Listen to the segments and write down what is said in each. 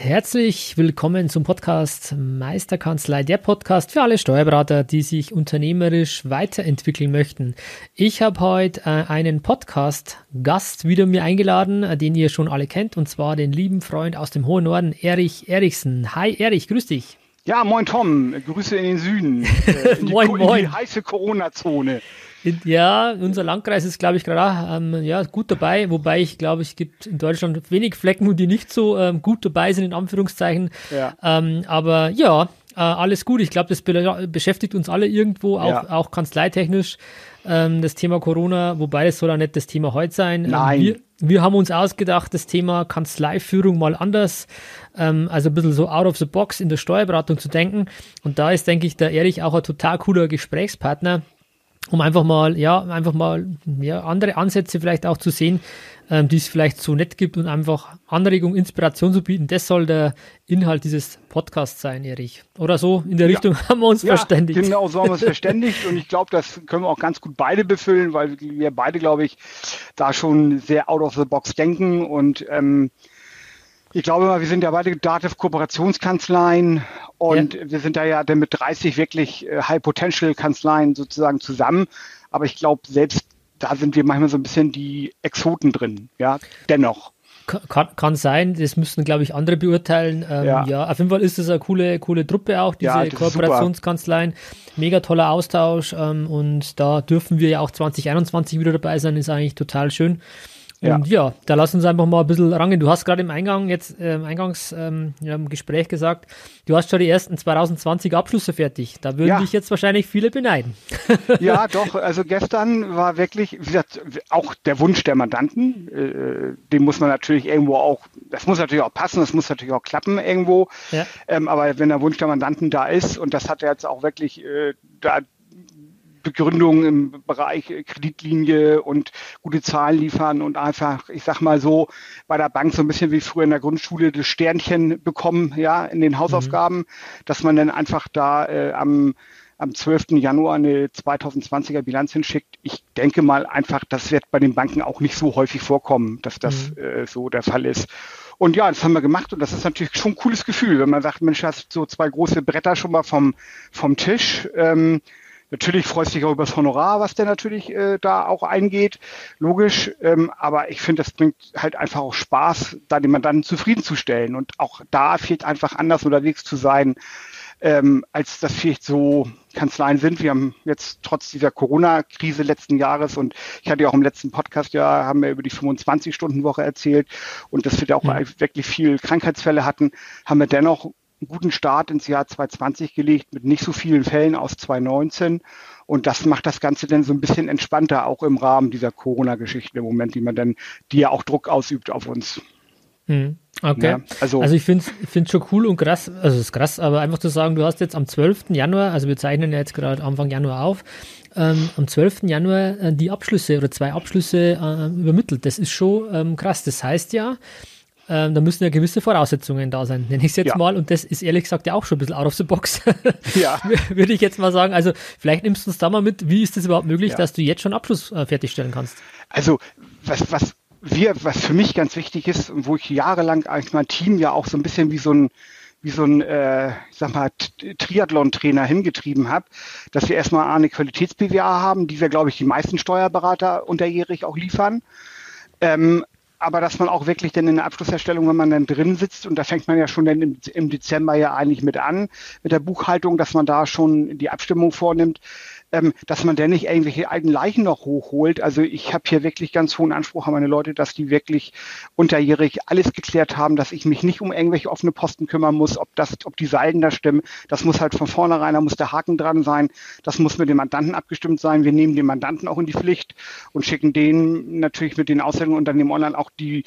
Herzlich willkommen zum Podcast Meisterkanzlei, der Podcast für alle Steuerberater, die sich unternehmerisch weiterentwickeln möchten. Ich habe heute äh, einen Podcast-Gast wieder mir eingeladen, äh, den ihr schon alle kennt, und zwar den lieben Freund aus dem hohen Norden, Erich Erichsen. Hi Erich, grüß dich. Ja, moin Tom, Grüße in den Süden. Äh, in moin, die, moin. In die heiße Corona-Zone. Ja, unser Landkreis ist, glaube ich, gerade ähm, ja, gut dabei, wobei ich glaube, es gibt in Deutschland wenig Flecken, die nicht so ähm, gut dabei sind, in Anführungszeichen. Ja. Ähm, aber ja, äh, alles gut. Ich glaube, das be beschäftigt uns alle irgendwo, auch, ja. auch kanzleitechnisch, ähm, das Thema Corona, wobei das soll auch nicht das Thema heute sein. Ähm, Nein. Wir, wir haben uns ausgedacht, das Thema Kanzleiführung mal anders, ähm, also ein bisschen so out of the box in der Steuerberatung zu denken. Und da ist, denke ich, der Erich auch ein total cooler Gesprächspartner um einfach mal, ja, einfach mal ja, andere Ansätze vielleicht auch zu sehen, ähm, die es vielleicht so nett gibt und einfach Anregung, Inspiration zu bieten. Das soll der Inhalt dieses Podcasts sein, Erich. Oder so in der Richtung ja. haben wir uns ja, verständigt. Genau, so haben wir uns verständigt und ich glaube, das können wir auch ganz gut beide befüllen, weil wir beide, glaube ich, da schon sehr out of the box denken und ähm, ich glaube mal, wir sind ja beide Dativ-Kooperationskanzleien und ja. wir sind da ja dann mit 30 wirklich äh, High-Potential-Kanzleien sozusagen zusammen. Aber ich glaube, selbst da sind wir manchmal so ein bisschen die Exoten drin, ja, dennoch. Kann, kann sein, das müssten, glaube ich, andere beurteilen. Ähm, ja. ja. auf jeden Fall ist das eine coole, coole Truppe auch, diese ja, Kooperationskanzleien. Mega toller Austausch ähm, und da dürfen wir ja auch 2021 wieder dabei sein, ist eigentlich total schön. Und ja. ja, da lass uns einfach mal ein bisschen rangehen. Du hast gerade im Eingang jetzt äh, im Eingangsgespräch ähm, gesagt, du hast schon die ersten 2020 Abschlüsse fertig. Da würden ja. dich jetzt wahrscheinlich viele beneiden. Ja, doch. Also gestern war wirklich, wie gesagt, auch der Wunsch der Mandanten. Äh, den muss man natürlich irgendwo auch, das muss natürlich auch passen, das muss natürlich auch klappen irgendwo. Ja. Ähm, aber wenn der Wunsch der Mandanten da ist und das hat er jetzt auch wirklich äh, da Begründung im Bereich Kreditlinie und gute Zahlen liefern und einfach, ich sag mal so, bei der Bank so ein bisschen wie früher in der Grundschule das Sternchen bekommen, ja, in den Hausaufgaben, mhm. dass man dann einfach da äh, am am 12. Januar eine 2020er Bilanz hinschickt. Ich denke mal einfach, das wird bei den Banken auch nicht so häufig vorkommen, dass das mhm. äh, so der Fall ist. Und ja, das haben wir gemacht und das ist natürlich schon ein cooles Gefühl, wenn man sagt, Mensch, hast so zwei große Bretter schon mal vom, vom Tisch. Ähm, Natürlich freust du dich auch über das Honorar, was der natürlich äh, da auch eingeht, logisch. Ähm, aber ich finde, das bringt halt einfach auch Spaß, da den Mandanten zufriedenzustellen. Und auch da fehlt einfach anders unterwegs zu sein, ähm, als das vielleicht so Kanzleien sind. Wir haben jetzt trotz dieser Corona-Krise letzten Jahres und ich hatte ja auch im letzten Podcast ja, haben wir über die 25-Stunden-Woche erzählt und dass wir da auch ja. wirklich viel Krankheitsfälle hatten, haben wir dennoch einen guten Start ins Jahr 2020 gelegt mit nicht so vielen Fällen aus 2019. Und das macht das Ganze dann so ein bisschen entspannter, auch im Rahmen dieser Corona-Geschichte im Moment, die man dann, die ja auch Druck ausübt auf uns. Hm, okay. Ja, also, also ich finde es schon cool und krass, also es ist krass, aber einfach zu sagen, du hast jetzt am 12. Januar, also wir zeichnen ja jetzt gerade Anfang Januar auf, ähm, am 12. Januar äh, die Abschlüsse oder zwei Abschlüsse äh, übermittelt. Das ist schon ähm, krass. Das heißt ja, ähm, da müssen ja gewisse Voraussetzungen da sein, nenne ich es jetzt ja. mal. Und das ist ehrlich gesagt ja auch schon ein bisschen out of the box. ja. Würde ich jetzt mal sagen. Also vielleicht nimmst du uns da mal mit, wie ist das überhaupt möglich, ja. dass du jetzt schon Abschluss äh, fertigstellen kannst? Also was, was wir, was für mich ganz wichtig ist und wo ich jahrelang eigentlich mein Team ja auch so ein bisschen wie so ein wie so ein, äh, ich sag mal, Triathlon-Trainer hingetrieben habe, dass wir erstmal eine Qualitäts-BWA haben, die wir, glaube ich, die meisten Steuerberater unterjährig auch liefern. Ähm, aber dass man auch wirklich dann in der Abschlusserstellung, wenn man dann drin sitzt, und da fängt man ja schon dann im, im Dezember ja eigentlich mit an, mit der Buchhaltung, dass man da schon die Abstimmung vornimmt, ähm, dass man denn nicht irgendwelche alten Leichen noch hochholt. Also ich habe hier wirklich ganz hohen Anspruch an meine Leute, dass die wirklich unterjährig alles geklärt haben, dass ich mich nicht um irgendwelche offene Posten kümmern muss, ob das, ob die Seiten da stimmen. Das muss halt von vornherein, da muss der Haken dran sein. Das muss mit dem Mandanten abgestimmt sein. Wir nehmen den Mandanten auch in die Pflicht und schicken denen natürlich mit den Ausstellungen und dann dem Online auch die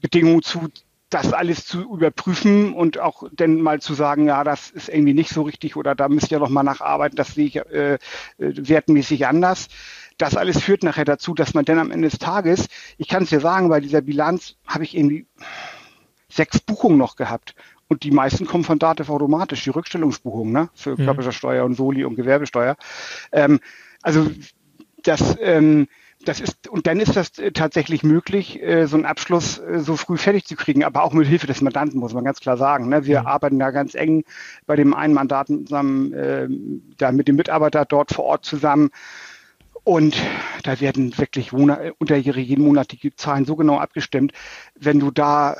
Bedingungen zu, das alles zu überprüfen und auch dann mal zu sagen, ja, das ist irgendwie nicht so richtig oder da müsst ihr noch mal nacharbeiten, das sehe ich äh, äh wertmäßig anders. Das alles führt nachher dazu, dass man dann am Ende des Tages, ich kann es dir sagen, bei dieser Bilanz habe ich irgendwie sechs Buchungen noch gehabt. Und die meisten kommen von Dativ automatisch, die Rückstellungsbuchungen ne? für mhm. Körperschaftsteuer und Soli und Gewerbesteuer. Ähm, also das, ähm, das ist, und dann ist das äh, tatsächlich möglich, äh, so einen Abschluss äh, so früh fertig zu kriegen, aber auch mit Hilfe des Mandanten, muss man ganz klar sagen. Ne? Wir mhm. arbeiten da ganz eng bei dem einen Mandaten zusammen, äh, da mit dem Mitarbeiter dort vor Ort zusammen. Und da werden wirklich unterjährige jeden Monat die Zahlen so genau abgestimmt. Wenn du da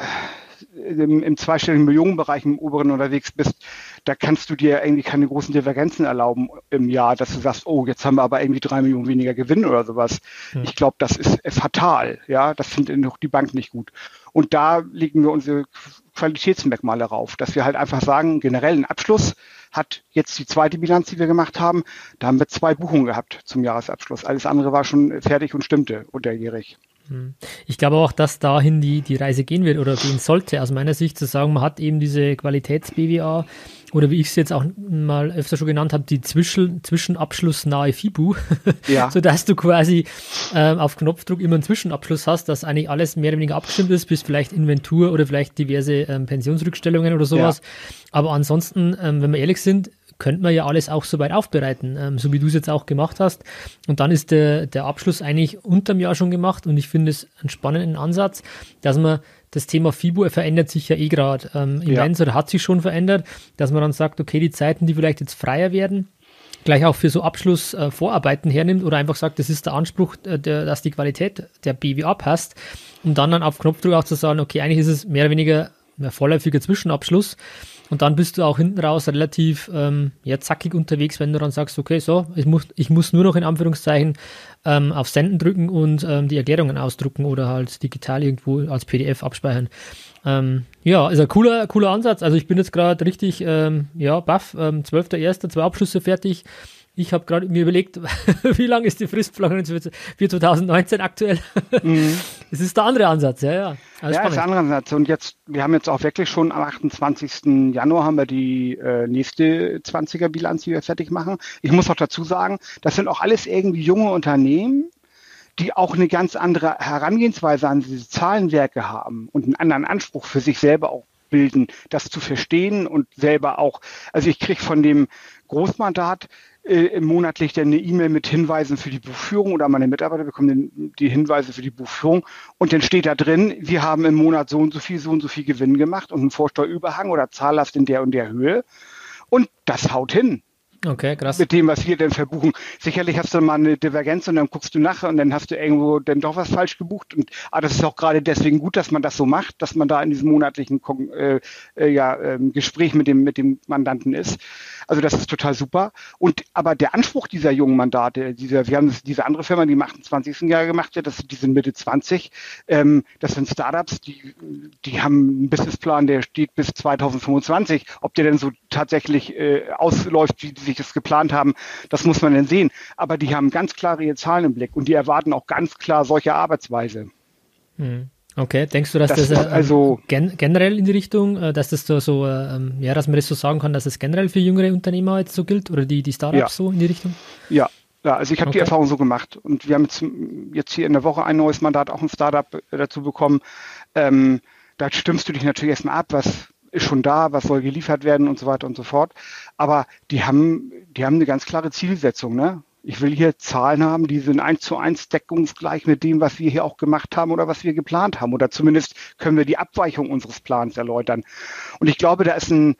im, im zweistelligen Millionenbereich im oberen unterwegs bist, da kannst du dir irgendwie keine großen Divergenzen erlauben im Jahr, dass du sagst, oh, jetzt haben wir aber irgendwie drei Millionen weniger Gewinn oder sowas. Hm. Ich glaube, das ist fatal. Ja, das findet noch die Bank nicht gut. Und da legen wir unsere Qualitätsmerkmale rauf, dass wir halt einfach sagen, generell ein Abschluss hat jetzt die zweite Bilanz, die wir gemacht haben. Da haben wir zwei Buchungen gehabt zum Jahresabschluss. Alles andere war schon fertig und stimmte unterjährig. Hm. Ich glaube auch, dass dahin die, die Reise gehen wird oder gehen sollte, aus meiner Sicht zu sagen, man hat eben diese Qualitäts-BWA oder wie ich es jetzt auch mal öfter schon genannt habe, die Zwischen, Zwischenabschluss-nahe FIBU, ja. sodass du quasi äh, auf Knopfdruck immer einen Zwischenabschluss hast, dass eigentlich alles mehr oder weniger abgestimmt ist, bis vielleicht Inventur oder vielleicht diverse ähm, Pensionsrückstellungen oder sowas. Ja. Aber ansonsten, ähm, wenn wir ehrlich sind, könnte man ja alles auch soweit aufbereiten, ähm, so wie du es jetzt auch gemacht hast. Und dann ist der, der Abschluss eigentlich unterm Jahr schon gemacht und ich finde es einen spannenden Ansatz, dass man das Thema FIBO verändert sich ja eh gerade ähm, immens ja. oder hat sich schon verändert, dass man dann sagt, okay, die Zeiten, die vielleicht jetzt freier werden, gleich auch für so Abschlussvorarbeiten äh, hernimmt oder einfach sagt, das ist der Anspruch, äh, der, dass die Qualität der BWA passt, um dann dann auf Knopfdruck auch zu sagen, okay, eigentlich ist es mehr oder weniger ein vorläufiger Zwischenabschluss und dann bist du auch hinten raus relativ ähm, ja, zackig unterwegs, wenn du dann sagst, okay, so, ich muss, ich muss nur noch in Anführungszeichen ähm, auf Senden drücken und ähm, die Erklärungen ausdrucken oder halt digital irgendwo als PDF abspeichern. Ähm, ja, ist ein cooler, cooler Ansatz. Also ich bin jetzt gerade richtig, ähm, ja, baff, ähm, 12.01., zwei Abschlüsse fertig. Ich habe gerade mir überlegt, wie lang ist die Fristplanung für 2019 aktuell? Mhm. Es ist der andere Ansatz, ja, ja. Also ja, ist der andere Ansatz. Und jetzt, wir haben jetzt auch wirklich schon am 28. Januar haben wir die äh, nächste 20er Bilanz, die wir fertig machen. Ich muss auch dazu sagen, das sind auch alles irgendwie junge Unternehmen, die auch eine ganz andere Herangehensweise an diese Zahlenwerke haben und einen anderen Anspruch für sich selber auch bilden, das zu verstehen und selber auch, also ich kriege von dem Großmandat äh, monatlich dann eine E-Mail mit Hinweisen für die Buchführung oder meine Mitarbeiter bekommen den, die Hinweise für die Buchführung und dann steht da drin, wir haben im Monat so und so viel, so und so viel Gewinn gemacht und einen Vorsteuerüberhang oder Zahllast in der und der Höhe und das haut hin. Okay, krass. Mit dem, was wir denn verbuchen. Sicherlich hast du mal eine Divergenz und dann guckst du nachher und dann hast du irgendwo dann doch was falsch gebucht. Und ah, das ist auch gerade deswegen gut, dass man das so macht, dass man da in diesem monatlichen äh, äh, ja, äh, Gespräch mit dem, mit dem Mandanten ist. Also das ist total super. Und aber der Anspruch dieser jungen Mandate, dieser, wir haben diese andere Firma, die im 28. Jahr gemacht wird, das, die sind Mitte 20. Ähm, das sind Startups, die, die haben einen Businessplan, der steht bis 2025. Ob der denn so tatsächlich äh, ausläuft, wie die sich das geplant haben, das muss man dann sehen. Aber die haben ganz klare Zahlen im Blick und die erwarten auch ganz klar solche Arbeitsweise. Mhm. Okay, denkst du, dass das, das äh, also gen generell in die Richtung, äh, dass das so, so äh, ähm, ja, dass man das so sagen kann, dass es generell für jüngere Unternehmer jetzt so gilt oder die, die Startups ja. so in die Richtung? Ja, ja, also ich habe okay. die Erfahrung so gemacht und wir haben jetzt, jetzt hier in der Woche ein neues Mandat, auch ein Startup äh, dazu bekommen. Ähm, da stimmst du dich natürlich erstmal ab, was ist schon da, was soll geliefert werden und so weiter und so fort. Aber die haben, die haben eine ganz klare Zielsetzung, ne? Ich will hier Zahlen haben, die sind eins zu eins deckungsgleich mit dem, was wir hier auch gemacht haben oder was wir geplant haben. Oder zumindest können wir die Abweichung unseres Plans erläutern. Und ich glaube, da ist ein,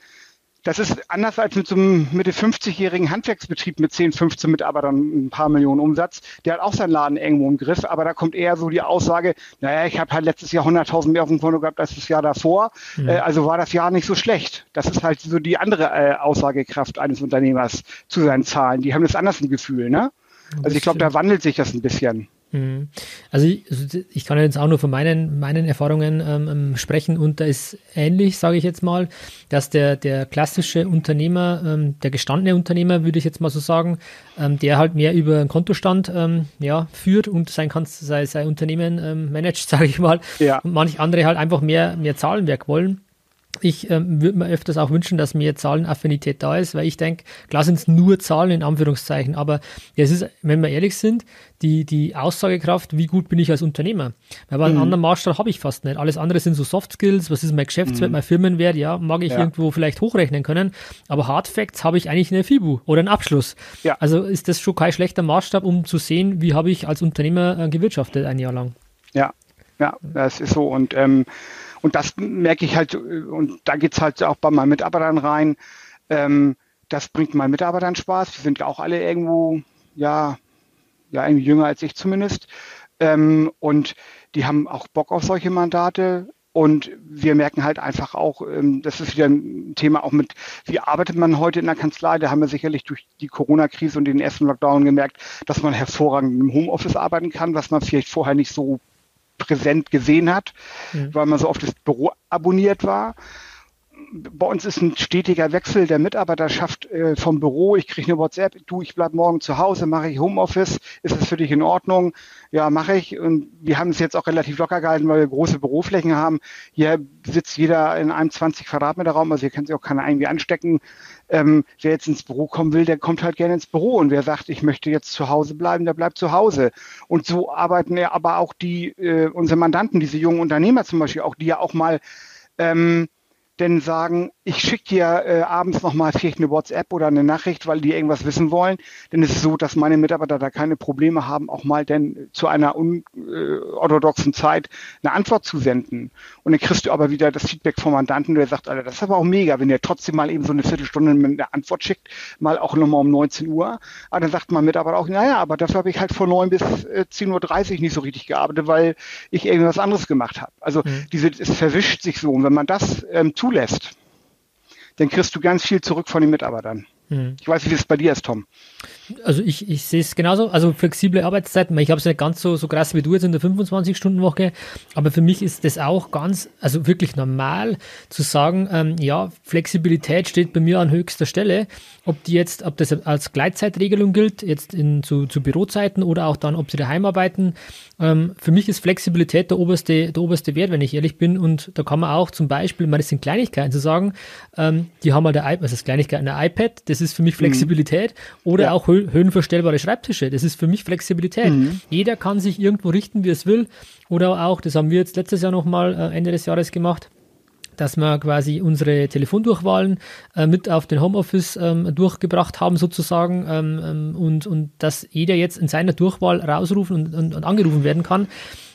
das ist anders als mit so einem Mitte 50-jährigen Handwerksbetrieb mit 10, 15 Mitarbeitern, ein paar Millionen Umsatz. Der hat auch seinen Laden irgendwo im Griff, aber da kommt eher so die Aussage, naja, ich habe halt letztes Jahr 100.000 mehr auf dem Konto gehabt als das Jahr davor, mhm. äh, also war das Jahr nicht so schlecht. Das ist halt so die andere äh, Aussagekraft eines Unternehmers zu seinen Zahlen. Die haben das anders im Gefühl, ne? Also ich glaube, da wandelt sich das ein bisschen. Mhm. Also ich, also ich, kann jetzt auch nur von meinen, meinen Erfahrungen ähm, ähm, sprechen und da ist ähnlich, sage ich jetzt mal, dass der, der klassische Unternehmer, ähm, der gestandene Unternehmer, würde ich jetzt mal so sagen, ähm, der halt mehr über einen Kontostand ähm, ja, führt und sein, sein, sein Unternehmen ähm, managt, sage ich mal. Ja. Und manche andere halt einfach mehr, mehr Zahlenwerk wollen ich ähm, würde mir öfters auch wünschen, dass mehr Zahlenaffinität da ist, weil ich denke, klar sind es nur Zahlen in Anführungszeichen, aber es ist, wenn wir ehrlich sind, die, die Aussagekraft, wie gut bin ich als Unternehmer. Weil einen mhm. anderen Maßstab habe ich fast nicht. Alles andere sind so Soft Skills, was ist mein Geschäftswert, mhm. mein Firmenwert, ja, mag ich ja. irgendwo vielleicht hochrechnen können, aber Hard Facts habe ich eigentlich eine FIBU oder einen Abschluss. Ja. Also ist das schon kein schlechter Maßstab, um zu sehen, wie habe ich als Unternehmer äh, gewirtschaftet ein Jahr lang. Ja, ja, das ist so und ähm, und das merke ich halt, und da geht es halt auch bei meinen Mitarbeitern rein. Ähm, das bringt meinen Mitarbeitern Spaß. Die sind auch alle irgendwo, ja, ja, irgendwie jünger als ich zumindest. Ähm, und die haben auch Bock auf solche Mandate. Und wir merken halt einfach auch, ähm, das ist wieder ein Thema auch mit, wie arbeitet man heute in der Kanzlei? Da haben wir sicherlich durch die Corona-Krise und den ersten Lockdown gemerkt, dass man hervorragend im Homeoffice arbeiten kann, was man vielleicht vorher nicht so präsent gesehen hat, mhm. weil man so oft das Büro abonniert war. Bei uns ist ein stetiger Wechsel der Mitarbeiterschaft äh, vom Büro. Ich kriege eine WhatsApp, du, ich bleib morgen zu Hause, mache ich Homeoffice, ist das für dich in Ordnung? Ja, mache ich. Und wir haben es jetzt auch relativ locker gehalten, weil wir große Büroflächen haben. Hier sitzt jeder in einem 20 Quadratmeter Raum, also hier kann sich auch keiner irgendwie anstecken. Ähm, wer jetzt ins Büro kommen will, der kommt halt gerne ins Büro. Und wer sagt, ich möchte jetzt zu Hause bleiben, der bleibt zu Hause. Und so arbeiten ja aber auch die, äh, unsere Mandanten, diese jungen Unternehmer zum Beispiel, auch die ja auch mal ähm, denn sagen, ich schicke dir äh, abends nochmal vielleicht eine WhatsApp oder eine Nachricht, weil die irgendwas wissen wollen. Denn es ist so, dass meine Mitarbeiter da keine Probleme haben, auch mal denn zu einer unorthodoxen äh, Zeit eine Antwort zu senden. Und dann kriegst du aber wieder das Feedback vom Mandanten, der sagt, Alter, das ist aber auch mega, wenn der trotzdem mal eben so eine Viertelstunde eine Antwort schickt, mal auch nochmal um 19 Uhr. Aber dann sagt mein Mitarbeiter auch, naja, aber dafür habe ich halt von 9 bis äh, 10.30 Uhr nicht so richtig gearbeitet, weil ich irgendwas anderes gemacht habe. Also mhm. diese, es verwischt sich so. Und wenn man das ähm, zulässt, dann kriegst du ganz viel zurück von den Mitarbeitern. Hm. Ich weiß nicht, wie es bei dir ist, Tom. Also ich, ich sehe es genauso, also flexible Arbeitszeiten, ich habe es nicht ganz so, so krass wie du jetzt in der 25-Stunden-Woche, aber für mich ist das auch ganz, also wirklich normal zu sagen, ähm, ja, Flexibilität steht bei mir an höchster Stelle, ob die jetzt, ob das als Gleitzeitregelung gilt, jetzt in, zu, zu Bürozeiten oder auch dann, ob sie daheim arbeiten. Ähm, für mich ist Flexibilität der oberste, der oberste Wert, wenn ich ehrlich bin und da kann man auch zum Beispiel, man das sind Kleinigkeiten zu sagen, ähm, die haben halt der iPad, also das Kleinigkeiten, der iPad, das ist für mich mhm. Flexibilität mhm. oder ja. auch hö höhenverstellbare Schreibtische, das ist für mich Flexibilität. Mhm. Jeder kann sich irgendwo richten, wie es will oder auch, das haben wir jetzt letztes Jahr nochmal äh, Ende des Jahres gemacht, dass wir quasi unsere Telefondurchwahlen äh, mit auf den Homeoffice ähm, durchgebracht haben sozusagen ähm, ähm, und, und dass jeder jetzt in seiner Durchwahl rausrufen und, und, und angerufen werden kann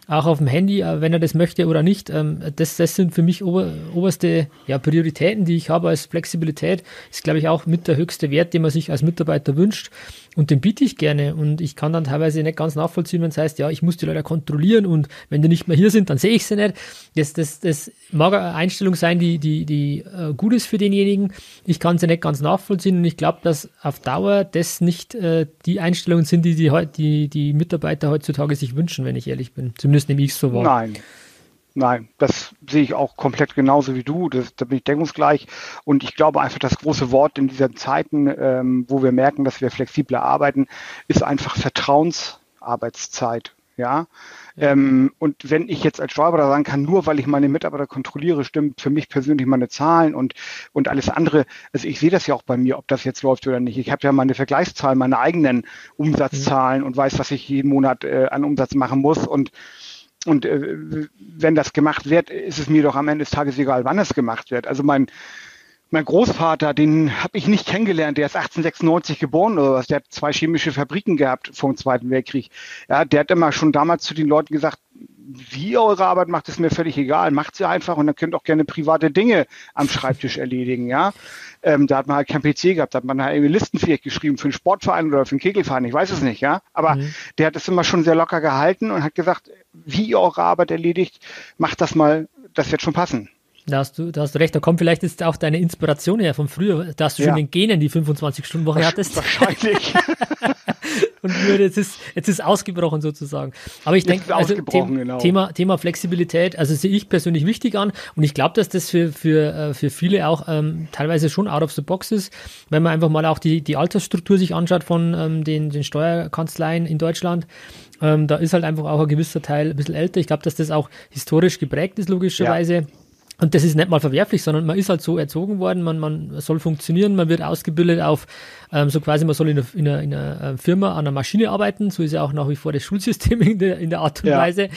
auch auf dem Handy, äh, wenn er das möchte oder nicht. Ähm, das, das sind für mich ober, oberste ja, Prioritäten, die ich habe als Flexibilität. Ist, glaube ich, auch mit der höchste Wert, den man sich als Mitarbeiter wünscht. Und den biete ich gerne. Und ich kann dann teilweise nicht ganz nachvollziehen, wenn es heißt, ja, ich muss die Leute kontrollieren und wenn die nicht mehr hier sind, dann sehe ich sie nicht. Das, das, das mag eine Einstellung sein, die, die, die äh, gut ist für denjenigen. Ich kann sie nicht ganz nachvollziehen und ich glaube, dass auf Dauer das nicht äh, die Einstellungen sind, die die, die die Mitarbeiter heutzutage sich wünschen, wenn ich ehrlich bin. Zumindest nehme ich es so wahr. Nein. Nein, das sehe ich auch komplett genauso wie du. Das, da bin ich deckungsgleich. Und ich glaube einfach, das große Wort in diesen Zeiten, ähm, wo wir merken, dass wir flexibler arbeiten, ist einfach Vertrauensarbeitszeit. Ja. ja. Ähm, und wenn ich jetzt als Steuerberater sagen kann, nur weil ich meine Mitarbeiter kontrolliere, stimmt für mich persönlich meine Zahlen und, und alles andere. Also ich sehe das ja auch bei mir, ob das jetzt läuft oder nicht. Ich habe ja meine Vergleichszahlen, meine eigenen Umsatzzahlen mhm. und weiß, was ich jeden Monat äh, an Umsatz machen muss. Und und äh, wenn das gemacht wird, ist es mir doch am Ende des Tages egal, wann es gemacht wird. Also mein, mein Großvater, den habe ich nicht kennengelernt, der ist 1896 geboren oder was, der hat zwei chemische Fabriken gehabt vor dem Zweiten Weltkrieg. Ja, der hat immer schon damals zu den Leuten gesagt, wie ihr eure Arbeit macht, ist mir völlig egal. Macht sie einfach und dann könnt auch gerne private Dinge am Schreibtisch erledigen, ja. Ähm, da hat man halt kein PC gehabt, da hat man halt irgendwie Listenfähig geschrieben für einen Sportverein oder für einen Kegelverein, ich weiß es nicht, ja. Aber mhm. der hat es immer schon sehr locker gehalten und hat gesagt, wie ihr eure Arbeit erledigt, macht das mal, das wird schon passen. Da hast du, da hast du recht. Da kommt vielleicht jetzt auch deine Inspiration her von früher, dass du ja. schon in Genen die 25-Stunden-Woche hattest. Wahrscheinlich. und nur jetzt ist, jetzt ist ausgebrochen sozusagen. Aber ich denke, also Thema, genau. Thema, Thema Flexibilität, also sehe ich persönlich wichtig an und ich glaube, dass das für, für, äh, für viele auch ähm, teilweise schon out of the box ist, wenn man einfach mal auch die, die Altersstruktur sich anschaut von ähm, den, den Steuerkanzleien in Deutschland. Ähm, da ist halt einfach auch ein gewisser Teil ein bisschen älter. Ich glaube, dass das auch historisch geprägt ist, logischerweise. Ja. Und das ist nicht mal verwerflich, sondern man ist halt so erzogen worden, man, man soll funktionieren, man wird ausgebildet auf ähm, so quasi, man soll in einer, in, einer, in einer Firma an einer Maschine arbeiten, so ist ja auch nach wie vor das Schulsystem in der, in der Art und ja. Weise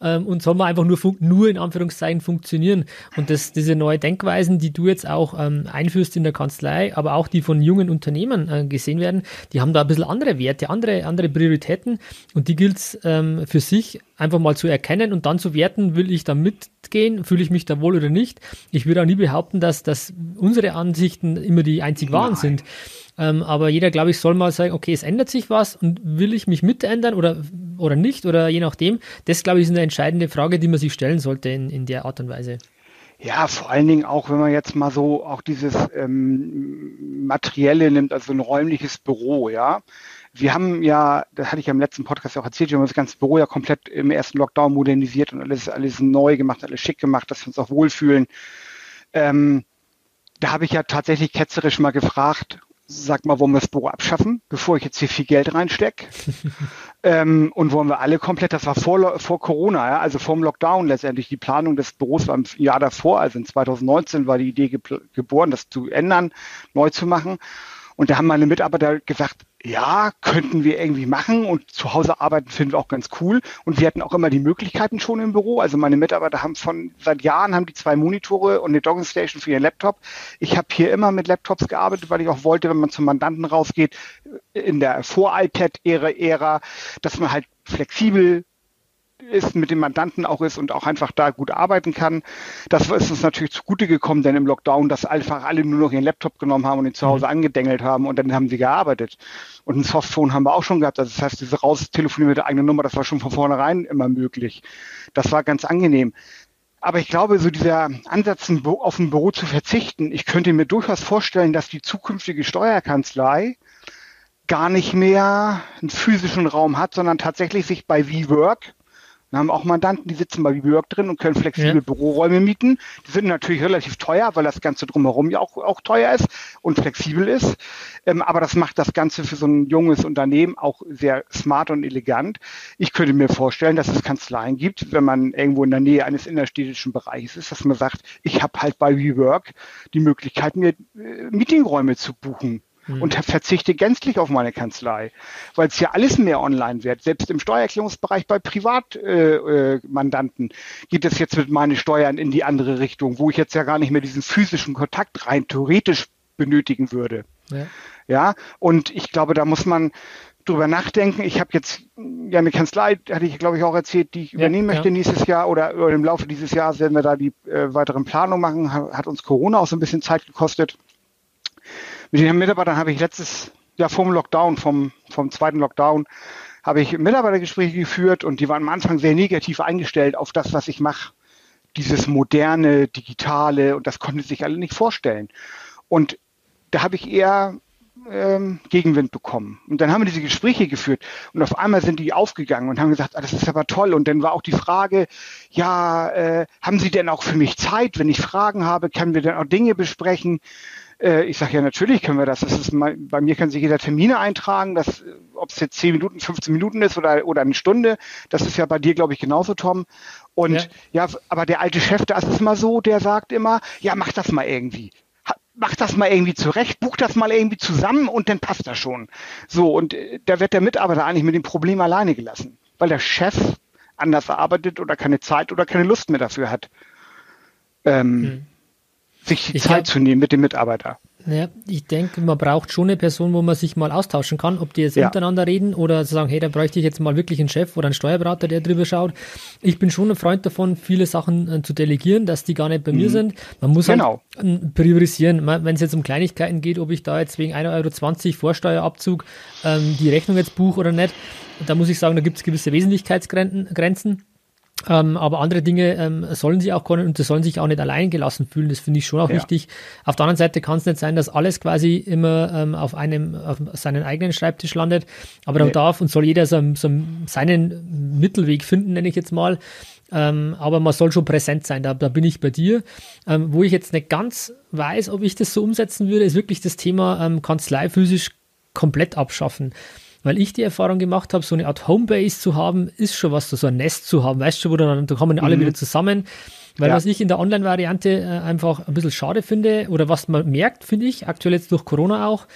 ähm, und soll man einfach nur, nur in Anführungszeichen funktionieren. Und das, diese neue Denkweisen, die du jetzt auch ähm, einführst in der Kanzlei, aber auch die von jungen Unternehmen äh, gesehen werden, die haben da ein bisschen andere Werte, andere, andere Prioritäten und die gilt es ähm, für sich einfach mal zu erkennen und dann zu werten, will ich da mitgehen, fühle ich mich da wohl oder nicht. Ich würde auch nie behaupten, dass, dass unsere Ansichten immer die einzig wahren Nein. sind. Ähm, aber jeder, glaube ich, soll mal sagen, okay, es ändert sich was und will ich mich mitändern oder, oder nicht oder je nachdem. Das, glaube ich, ist eine entscheidende Frage, die man sich stellen sollte in, in der Art und Weise. Ja, vor allen Dingen auch, wenn man jetzt mal so auch dieses ähm, Materielle nimmt, also ein räumliches Büro, ja. Wir haben ja, das hatte ich ja im letzten Podcast auch erzählt, wir haben das ganze Büro ja komplett im ersten Lockdown modernisiert und alles, alles neu gemacht, alles schick gemacht, dass wir uns auch wohlfühlen. Ähm, da habe ich ja tatsächlich ketzerisch mal gefragt, sag mal, wollen wir das Büro abschaffen, bevor ich jetzt hier viel Geld reinstecke? ähm, und wollen wir alle komplett, das war vor, vor Corona, ja, also vor dem Lockdown letztendlich. Die Planung des Büros war im Jahr davor, also in 2019 war die Idee geboren, das zu ändern, neu zu machen. Und da haben meine Mitarbeiter gesagt, ja, könnten wir irgendwie machen und zu Hause arbeiten finden wir auch ganz cool. Und wir hatten auch immer die Möglichkeiten schon im Büro. Also meine Mitarbeiter haben von seit Jahren haben die zwei Monitore und eine Dogging Station für ihren Laptop. Ich habe hier immer mit Laptops gearbeitet, weil ich auch wollte, wenn man zum Mandanten rausgeht, in der Vor-iPad-Ära, dass man halt flexibel ist, mit dem Mandanten auch ist und auch einfach da gut arbeiten kann. Das ist uns natürlich zugute gekommen, denn im Lockdown, dass einfach alle nur noch ihren Laptop genommen haben und ihn zu Hause mhm. angedengelt haben und dann haben sie gearbeitet. Und ein Softphone haben wir auch schon gehabt. Also das heißt, diese Raustelefonieren mit der eigenen Nummer, das war schon von vornherein immer möglich. Das war ganz angenehm. Aber ich glaube, so dieser Ansatz, auf ein Büro zu verzichten, ich könnte mir durchaus vorstellen, dass die zukünftige Steuerkanzlei gar nicht mehr einen physischen Raum hat, sondern tatsächlich sich bei WeWork wir haben auch Mandanten, die sitzen bei WeWork drin und können flexible ja. Büroräume mieten. Die sind natürlich relativ teuer, weil das Ganze drumherum ja auch, auch teuer ist und flexibel ist. Ähm, aber das macht das Ganze für so ein junges Unternehmen auch sehr smart und elegant. Ich könnte mir vorstellen, dass es Kanzleien gibt, wenn man irgendwo in der Nähe eines innerstädtischen Bereiches ist, dass man sagt, ich habe halt bei WeWork die Möglichkeit, mir äh, Meetingräume zu buchen mhm. und verzichte gänzlich auf meine Kanzlei, weil es ja alles mehr online wird. Selbst im Steuererklärungsbereich bei Privatmandanten äh, äh, geht es jetzt mit meinen Steuern in die andere Richtung, wo ich jetzt ja gar nicht mehr diesen physischen Kontakt rein theoretisch benötigen würde. Ja, ja und ich glaube, da muss man drüber nachdenken. Ich habe jetzt ja eine Kanzlei, hatte ich glaube ich auch erzählt, die ich ja, übernehmen möchte ja. nächstes Jahr oder, oder im Laufe dieses Jahres werden wir da die äh, weiteren Planungen machen. Hat uns Corona auch so ein bisschen Zeit gekostet. Mit den Mitarbeitern habe ich letztes Jahr vom Lockdown, vom, vom zweiten Lockdown, habe ich Mitarbeitergespräche geführt und die waren am Anfang sehr negativ eingestellt auf das, was ich mache. Dieses moderne, digitale und das konnten sich alle nicht vorstellen. Und da habe ich eher ähm, Gegenwind bekommen. Und dann haben wir diese Gespräche geführt und auf einmal sind die aufgegangen und haben gesagt, ah, das ist aber toll. Und dann war auch die Frage, ja, äh, haben Sie denn auch für mich Zeit, wenn ich Fragen habe, können wir denn auch Dinge besprechen? Äh, ich sage ja, natürlich können wir das. das ist mal, bei mir kann sich jeder Termine eintragen, ob es jetzt 10 Minuten, 15 Minuten ist oder, oder eine Stunde. Das ist ja bei dir, glaube ich, genauso, Tom. Und ja. ja, aber der alte Chef, das ist mal so, der sagt immer, ja, mach das mal irgendwie mach das mal irgendwie zurecht, buch das mal irgendwie zusammen und dann passt das schon. So, und äh, da wird der Mitarbeiter eigentlich mit dem Problem alleine gelassen, weil der Chef anders arbeitet oder keine Zeit oder keine Lust mehr dafür hat. Ähm, hm sich die Zeit glaub, zu nehmen mit dem Mitarbeiter. Ja, ich denke, man braucht schon eine Person, wo man sich mal austauschen kann, ob die jetzt ja. untereinander reden oder sagen, hey, da bräuchte ich jetzt mal wirklich einen Chef oder einen Steuerberater, der drüber schaut. Ich bin schon ein Freund davon, viele Sachen äh, zu delegieren, dass die gar nicht bei mhm. mir sind. Man muss halt genau. halt priorisieren. Wenn es jetzt um Kleinigkeiten geht, ob ich da jetzt wegen 1,20 Euro Vorsteuerabzug ähm, die Rechnung jetzt buche oder nicht, da muss ich sagen, da gibt es gewisse Wesentlichkeitsgrenzen. Ähm, aber andere Dinge ähm, sollen sie auch können und sie sollen sich auch nicht allein gelassen fühlen. Das finde ich schon auch ja. wichtig. Auf der anderen Seite kann es nicht sein, dass alles quasi immer ähm, auf einem, auf seinen eigenen Schreibtisch landet. Aber dann nee. darf und soll jeder so, so seinen Mittelweg finden, nenne ich jetzt mal. Ähm, aber man soll schon präsent sein, da, da bin ich bei dir. Ähm, wo ich jetzt nicht ganz weiß, ob ich das so umsetzen würde, ist wirklich das Thema ähm, Kanzlei physisch komplett abschaffen weil ich die Erfahrung gemacht habe, so eine Art Homebase zu haben, ist schon was, so ein Nest zu haben, weißt du, wo dann, da kommen alle mhm. wieder zusammen. Weil ja. was ich in der Online-Variante äh, einfach ein bisschen schade finde, oder was man merkt, finde ich, aktuell jetzt durch Corona auch,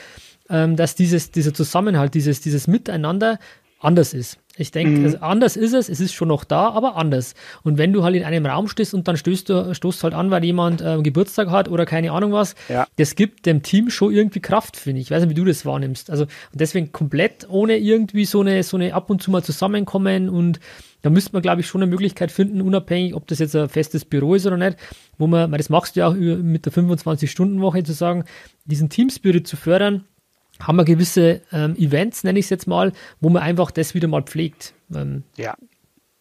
ähm, dass dieses, dieser Zusammenhalt, dieses, dieses Miteinander anders ist. Ich denke, mhm. also anders ist es, es ist schon noch da, aber anders. Und wenn du halt in einem Raum stehst und dann stößt du, stoßt halt an, weil jemand äh, Geburtstag hat oder keine Ahnung was, ja. das gibt dem Team schon irgendwie Kraft, finde ich. Ich weiß nicht, wie du das wahrnimmst. Also deswegen komplett ohne irgendwie so eine, so eine ab und zu mal zusammenkommen und da müsste man, glaube ich, schon eine Möglichkeit finden, unabhängig, ob das jetzt ein festes Büro ist oder nicht, wo man, das machst du ja auch mit der 25-Stunden-Woche zu sagen, diesen Teamspirit zu fördern, haben wir gewisse ähm, Events, nenne ich es jetzt mal, wo man einfach das wieder mal pflegt. Ähm, ja,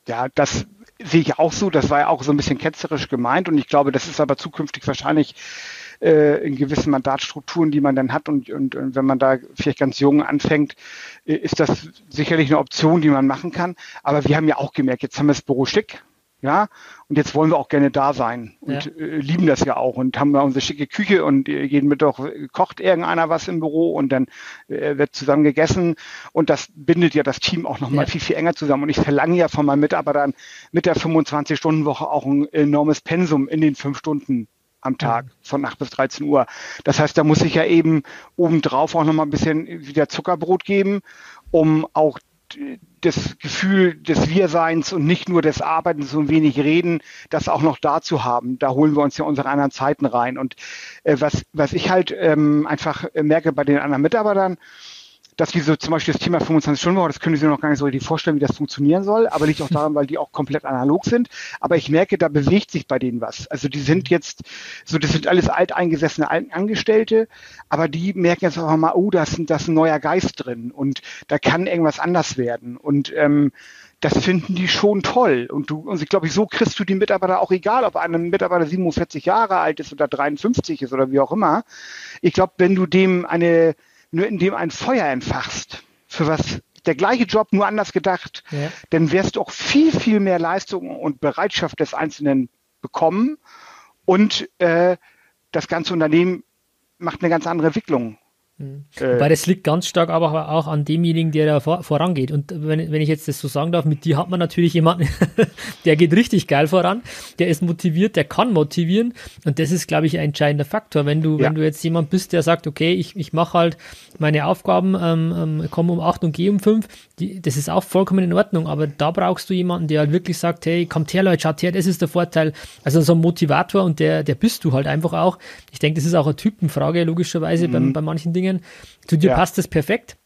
ja, das sehe ich auch so. Das war ja auch so ein bisschen ketzerisch gemeint und ich glaube, das ist aber zukünftig wahrscheinlich äh, in gewissen Mandatsstrukturen, die man dann hat und, und, und wenn man da vielleicht ganz jung anfängt, äh, ist das sicherlich eine Option, die man machen kann. Aber wir haben ja auch gemerkt, jetzt haben wir das Büro schick, ja, und jetzt wollen wir auch gerne da sein und ja. äh, lieben das ja auch und haben da unsere schicke Küche und äh, jeden Mittag kocht irgendeiner was im Büro und dann äh, wird zusammen gegessen und das bindet ja das Team auch nochmal ja. viel, viel enger zusammen und ich verlange ja von meinen Mitarbeitern mit der 25-Stunden-Woche auch ein enormes Pensum in den fünf Stunden am Tag von 8 bis 13 Uhr. Das heißt, da muss ich ja eben obendrauf auch nochmal ein bisschen wieder Zuckerbrot geben, um auch das Gefühl des Wir-Seins und nicht nur des Arbeitens und wenig Reden, das auch noch dazu haben. Da holen wir uns ja unsere anderen Zeiten rein. Und äh, was, was ich halt ähm, einfach merke bei den anderen Mitarbeitern, dass wir so zum Beispiel das Thema 25-Stunden-Woche, das können Sie sich noch gar nicht so richtig vorstellen, wie das funktionieren soll, aber liegt auch daran, weil die auch komplett analog sind. Aber ich merke, da bewegt sich bei denen was. Also die sind jetzt, so das sind alles alteingesessene Angestellte, aber die merken jetzt auch mal, oh, da ist, da ist ein neuer Geist drin und da kann irgendwas anders werden. Und ähm, das finden die schon toll. Und du, und ich glaube, so kriegst du die Mitarbeiter auch egal, ob ein Mitarbeiter 47 Jahre alt ist oder 53 ist oder wie auch immer. Ich glaube, wenn du dem eine nur indem ein Feuer entfachst, für was der gleiche Job nur anders gedacht, ja. dann wirst du auch viel, viel mehr Leistung und Bereitschaft des Einzelnen bekommen und äh, das ganze Unternehmen macht eine ganz andere Entwicklung. Mhm. Äh, Wobei das liegt ganz stark aber auch an demjenigen, der da vor, vorangeht. Und wenn, wenn ich jetzt das so sagen darf, mit dir hat man natürlich jemanden, der geht richtig geil voran, der ist motiviert, der kann motivieren. Und das ist, glaube ich, ein entscheidender Faktor. Wenn du, ja. wenn du jetzt jemand bist, der sagt, okay, ich, ich mache halt meine Aufgaben, ähm, ähm, komme um acht und gehe um fünf, die, das ist auch vollkommen in Ordnung. Aber da brauchst du jemanden, der halt wirklich sagt, hey, kommt her, Leute, schaut her, das ist der Vorteil. Also so ein Motivator und der, der bist du halt einfach auch. Ich denke, das ist auch eine Typenfrage, logischerweise, mhm. bei, bei manchen Dingen. Zu dir ja. passt das perfekt.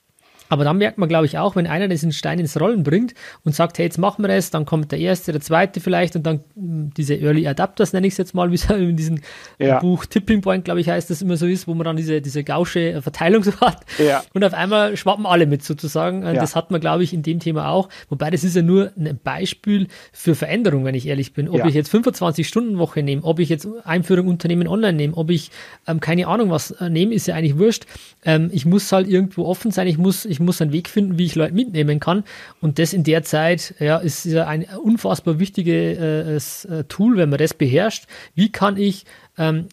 Aber dann merkt man, glaube ich, auch, wenn einer diesen Stein ins Rollen bringt und sagt, hey, jetzt machen wir es, dann kommt der erste, der zweite vielleicht und dann hm, diese Early Adapters, nenne ich es jetzt mal, wie es in diesem ja. Buch Tipping Point, glaube ich, heißt das immer so ist, wo man dann diese, diese gausche Verteilung so hat. Ja. Und auf einmal schwappen alle mit sozusagen. Ja. Das hat man, glaube ich, in dem Thema auch. Wobei das ist ja nur ein Beispiel für Veränderung, wenn ich ehrlich bin. Ob ich jetzt 25-Stunden-Woche nehme, ob ich jetzt Einführung Unternehmen online nehme, ob ich ähm, keine Ahnung was äh, nehme, ist ja eigentlich wurscht. Ähm, ich muss halt irgendwo offen sein, ich muss, ich muss einen Weg finden, wie ich Leute mitnehmen kann. Und das in der Zeit ja, ist ja ein unfassbar wichtiges äh, Tool, wenn man das beherrscht. Wie kann ich ähm,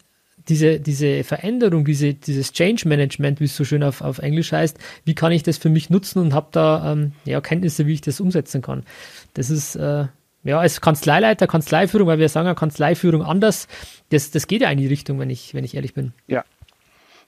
diese, diese Veränderung, diese, dieses Change Management, wie es so schön auf, auf Englisch heißt, wie kann ich das für mich nutzen und habe da ähm, ja, Kenntnisse, wie ich das umsetzen kann. Das ist äh, ja als Kanzleileiter, Kanzleiführung, weil wir sagen ja Kanzleiführung anders, das, das geht ja in die Richtung, wenn ich, wenn ich ehrlich bin. Ja,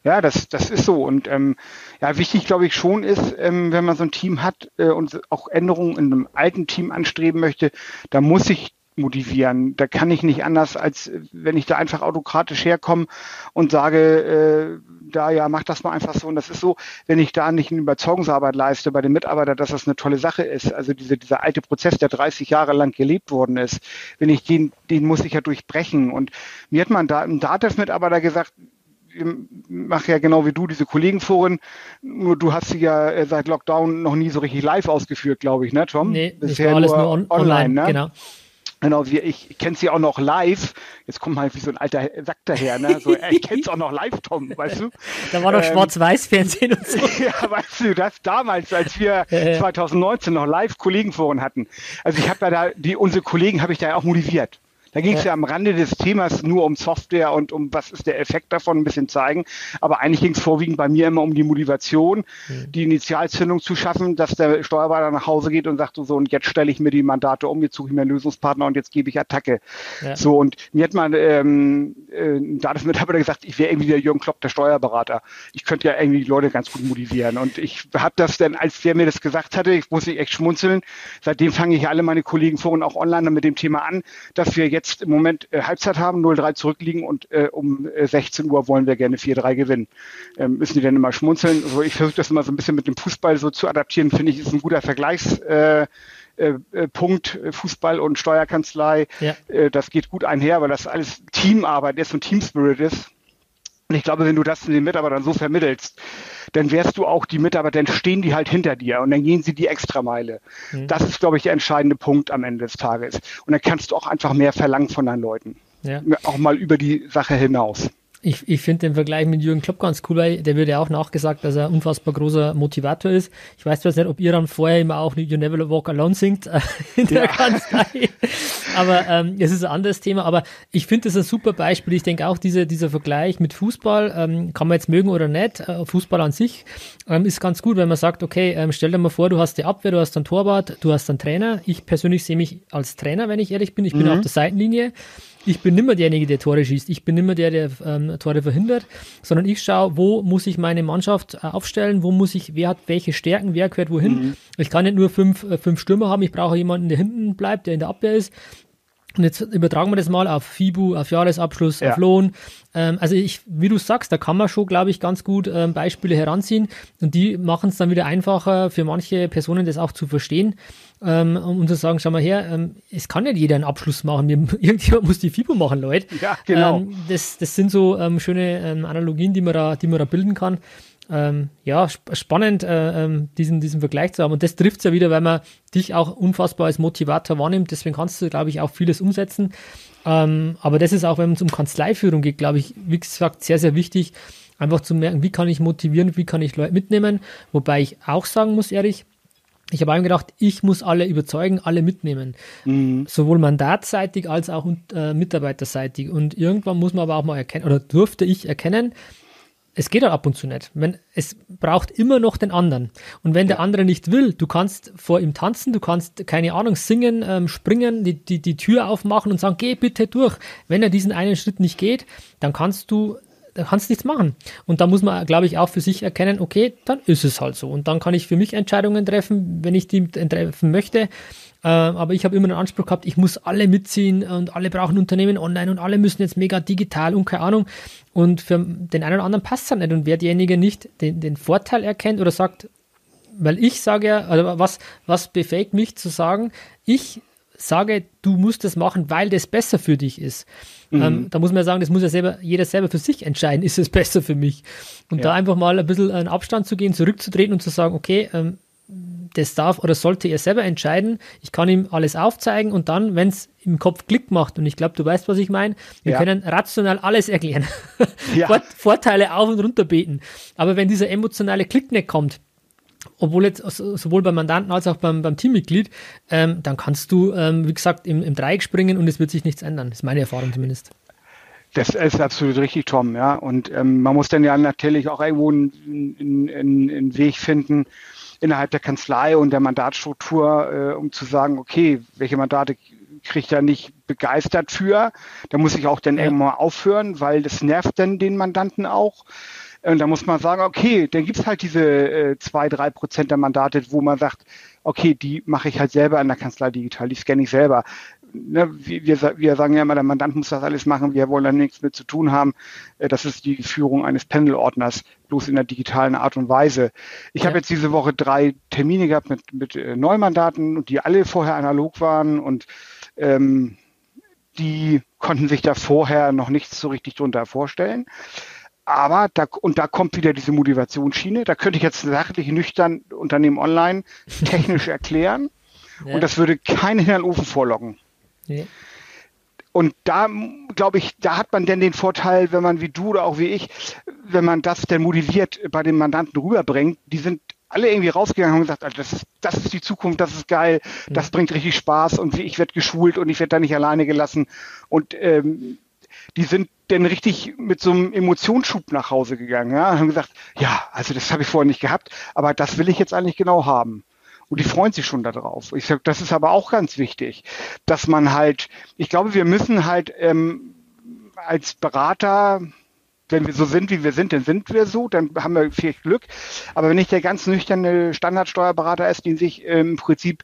ja, das, das ist so. Und ähm, ja, wichtig, glaube ich, schon ist, ähm, wenn man so ein Team hat äh, und auch Änderungen in einem alten Team anstreben möchte, da muss ich motivieren. Da kann ich nicht anders, als wenn ich da einfach autokratisch herkomme und sage, äh, da ja, mach das mal einfach so. Und das ist so, wenn ich da nicht eine Überzeugungsarbeit leiste bei den Mitarbeitern, dass das eine tolle Sache ist. Also diese, dieser alte Prozess, der 30 Jahre lang gelebt worden ist, wenn ich den, den muss ich ja durchbrechen. Und mir hat man da ein Datev-Mitarbeiter gesagt, mache ja genau wie du diese Kollegenforen, nur du hast sie ja äh, seit Lockdown noch nie so richtig live ausgeführt, glaube ich, ne, Tom? Nee, Bisher war alles nur, on online, ne? genau. Genau, wie ich, kenne sie auch noch live. Jetzt kommt mal wie so ein alter Sack daher, ne? So, ich kenne es auch noch live, Tom, weißt du? Da war doch ähm, Schwarz-Weiß-Fernsehen und so. ja, weißt du, das damals, als wir 2019 noch live Kollegenforen hatten. Also ich habe ja da, die, unsere Kollegen habe ich da ja auch motiviert. Da ging es ja. ja. am Rande des Themas nur um Software und um was ist der Effekt davon, ein bisschen zeigen. Aber eigentlich ging es vorwiegend bei mir immer um die Motivation, mhm. die Initialzündung zu schaffen, dass der Steuerberater nach Hause geht und sagt so, und jetzt stelle ich mir die Mandate um, jetzt suche ich mir einen Lösungspartner und jetzt gebe ich Attacke. Ja. So, und mir hat mal ähm, äh, ein Datenmitarbeiter gesagt, ich wäre irgendwie der Jürgen Klopp, der Steuerberater. Ich könnte ja irgendwie die Leute ganz gut motivieren. Und ich habe das dann, als der mir das gesagt hatte, ich muss ich echt schmunzeln. Seitdem fange ich alle meine Kollegen vor und auch online mit dem Thema an, dass wir jetzt jetzt im Moment äh, Halbzeit haben, 0-3 zurückliegen und äh, um äh, 16 Uhr wollen wir gerne 4-3 gewinnen. Ähm, müssen die dann immer schmunzeln. Also ich versuche das immer so ein bisschen mit dem Fußball so zu adaptieren, finde ich, ist ein guter Vergleichs. Äh, äh, äh Punkt äh, Fußball und Steuerkanzlei. Ja. Äh, das geht gut einher, weil das alles Teamarbeit ist und Teamspirit ist. Und ich glaube, wenn du das den Mitarbeitern so vermittelst, dann wärst du auch die Mitarbeiter, dann stehen die halt hinter dir und dann gehen sie die Extrameile. Mhm. Das ist, glaube ich, der entscheidende Punkt am Ende des Tages. Und dann kannst du auch einfach mehr verlangen von deinen Leuten. Ja. Auch mal über die Sache hinaus ich, ich finde den Vergleich mit Jürgen Klopp ganz cool, weil der wird ja auch nachgesagt, dass er ein unfassbar großer Motivator ist. Ich weiß zwar nicht, ob ihr dann vorher immer auch You Never Walk Alone singt äh, in der ja. Kanzlei, aber ähm, es ist ein anderes Thema. Aber ich finde das ein super Beispiel. Ich denke auch, diese, dieser Vergleich mit Fußball, ähm, kann man jetzt mögen oder nicht, äh, Fußball an sich ähm, ist ganz gut, wenn man sagt, okay, ähm, stell dir mal vor, du hast die Abwehr, du hast einen Torwart, du hast einen Trainer. Ich persönlich sehe mich als Trainer, wenn ich ehrlich bin. Ich bin mhm. auf der Seitenlinie ich bin nicht mehr derjenige, der Tore schießt. Ich bin nicht mehr der, der ähm, Tore verhindert, sondern ich schaue, wo muss ich meine Mannschaft äh, aufstellen, wo muss ich, wer hat welche Stärken, wer gehört wohin. Mhm. Ich kann nicht nur fünf, äh, fünf Stürmer haben, ich brauche jemanden, der hinten bleibt, der in der Abwehr ist. Und jetzt übertragen wir das mal auf FIBU, auf Jahresabschluss, ja. auf Lohn. Ähm, also ich, wie du sagst, da kann man schon, glaube ich, ganz gut ähm, Beispiele heranziehen und die machen es dann wieder einfacher für manche Personen, das auch zu verstehen ähm, um zu sagen, schau mal her, ähm, es kann nicht jeder einen Abschluss machen. Wir, irgendjemand muss die FIBO machen, Leute. Ja, genau. Ähm, das, das sind so ähm, schöne Analogien, die man da, die man da bilden kann. Ähm, ja, sp spannend, äh, ähm, diesen, diesen Vergleich zu haben. Und das trifft es ja wieder, weil man dich auch unfassbar als Motivator wahrnimmt. Deswegen kannst du, glaube ich, auch vieles umsetzen. Ähm, aber das ist auch, wenn es um Kanzleiführung geht, glaube ich, wie gesagt, sehr, sehr wichtig, einfach zu merken, wie kann ich motivieren, wie kann ich Leute mitnehmen. Wobei ich auch sagen muss, ehrlich, ich habe einem gedacht, ich muss alle überzeugen, alle mitnehmen. Mhm. Sowohl mandatsseitig als auch äh, mitarbeiterseitig. Und irgendwann muss man aber auch mal erkennen, oder durfte ich erkennen, es geht halt ab und zu nicht. Wenn, es braucht immer noch den anderen. Und wenn der andere nicht will, du kannst vor ihm tanzen, du kannst, keine Ahnung, singen, ähm, springen, die, die, die Tür aufmachen und sagen, geh bitte durch. Wenn er diesen einen Schritt nicht geht, dann kannst du da kannst du nichts machen. Und da muss man, glaube ich, auch für sich erkennen, okay, dann ist es halt so. Und dann kann ich für mich Entscheidungen treffen, wenn ich die treffen möchte. Äh, aber ich habe immer den Anspruch gehabt, ich muss alle mitziehen und alle brauchen Unternehmen online und alle müssen jetzt mega digital und keine Ahnung. Und für den einen oder anderen passt es halt nicht. Und wer derjenige nicht den, den Vorteil erkennt oder sagt, weil ich sage ja, also was, was befähigt mich zu sagen, ich sage, du musst das machen, weil das besser für dich ist. Mhm. Ähm, da muss man ja sagen, das muss ja selber, jeder selber für sich entscheiden, ist es besser für mich. Und ja. da einfach mal ein bisschen einen Abstand zu gehen, zurückzutreten und zu sagen, okay, ähm, das darf oder sollte er selber entscheiden. Ich kann ihm alles aufzeigen und dann, wenn es im Kopf Klick macht, und ich glaube, du weißt, was ich meine, wir ja. können rational alles erklären. Ja. Vorteile auf und runter beten. Aber wenn dieser emotionale Klick nicht kommt, obwohl jetzt sowohl beim Mandanten als auch beim, beim Teammitglied, ähm, dann kannst du, ähm, wie gesagt, im, im Dreieck springen und es wird sich nichts ändern. Das ist meine Erfahrung zumindest. Das ist absolut richtig, Tom, ja. Und ähm, man muss dann ja natürlich auch irgendwo einen, einen, einen Weg finden innerhalb der Kanzlei und der Mandatsstruktur, äh, um zu sagen, okay, welche Mandate kriege ich da nicht begeistert für. Da muss ich auch dann ja. irgendwann mal aufhören, weil das nervt dann den Mandanten auch. Und da muss man sagen, okay, dann gibt's halt diese äh, zwei, drei Prozent der Mandate, wo man sagt, okay, die mache ich halt selber in der Kanzlei digital, die scanne ich selber. Ne, wir, wir sagen ja immer, der Mandant muss das alles machen, wir wollen da nichts mit zu tun haben. Äh, das ist die Führung eines Pendelordners, bloß in der digitalen Art und Weise. Ich ja. habe jetzt diese Woche drei Termine gehabt mit, mit äh, Neumandaten, die alle vorher analog waren und ähm, die konnten sich da vorher noch nichts so richtig drunter vorstellen. Aber da, und da kommt wieder diese Motivationsschiene. Da könnte ich jetzt sachlich nüchtern Unternehmen online technisch erklären. Ja. Und das würde keinen in den Ofen vorlocken. Ja. Und da, glaube ich, da hat man denn den Vorteil, wenn man wie du oder auch wie ich, wenn man das denn motiviert bei den Mandanten rüberbringt, die sind alle irgendwie rausgegangen und gesagt, also das ist, das ist die Zukunft, das ist geil, das bringt richtig Spaß und ich werde geschult und ich werde da nicht alleine gelassen. Und ähm, die sind denn richtig mit so einem Emotionsschub nach Hause gegangen, ja, und haben gesagt, ja, also das habe ich vorher nicht gehabt, aber das will ich jetzt eigentlich genau haben. Und die freuen sich schon darauf. Ich sage, das ist aber auch ganz wichtig, dass man halt, ich glaube, wir müssen halt ähm, als Berater, wenn wir so sind, wie wir sind, dann sind wir so, dann haben wir viel Glück. Aber wenn nicht der ganz nüchterne Standardsteuerberater ist, den sich ähm, im Prinzip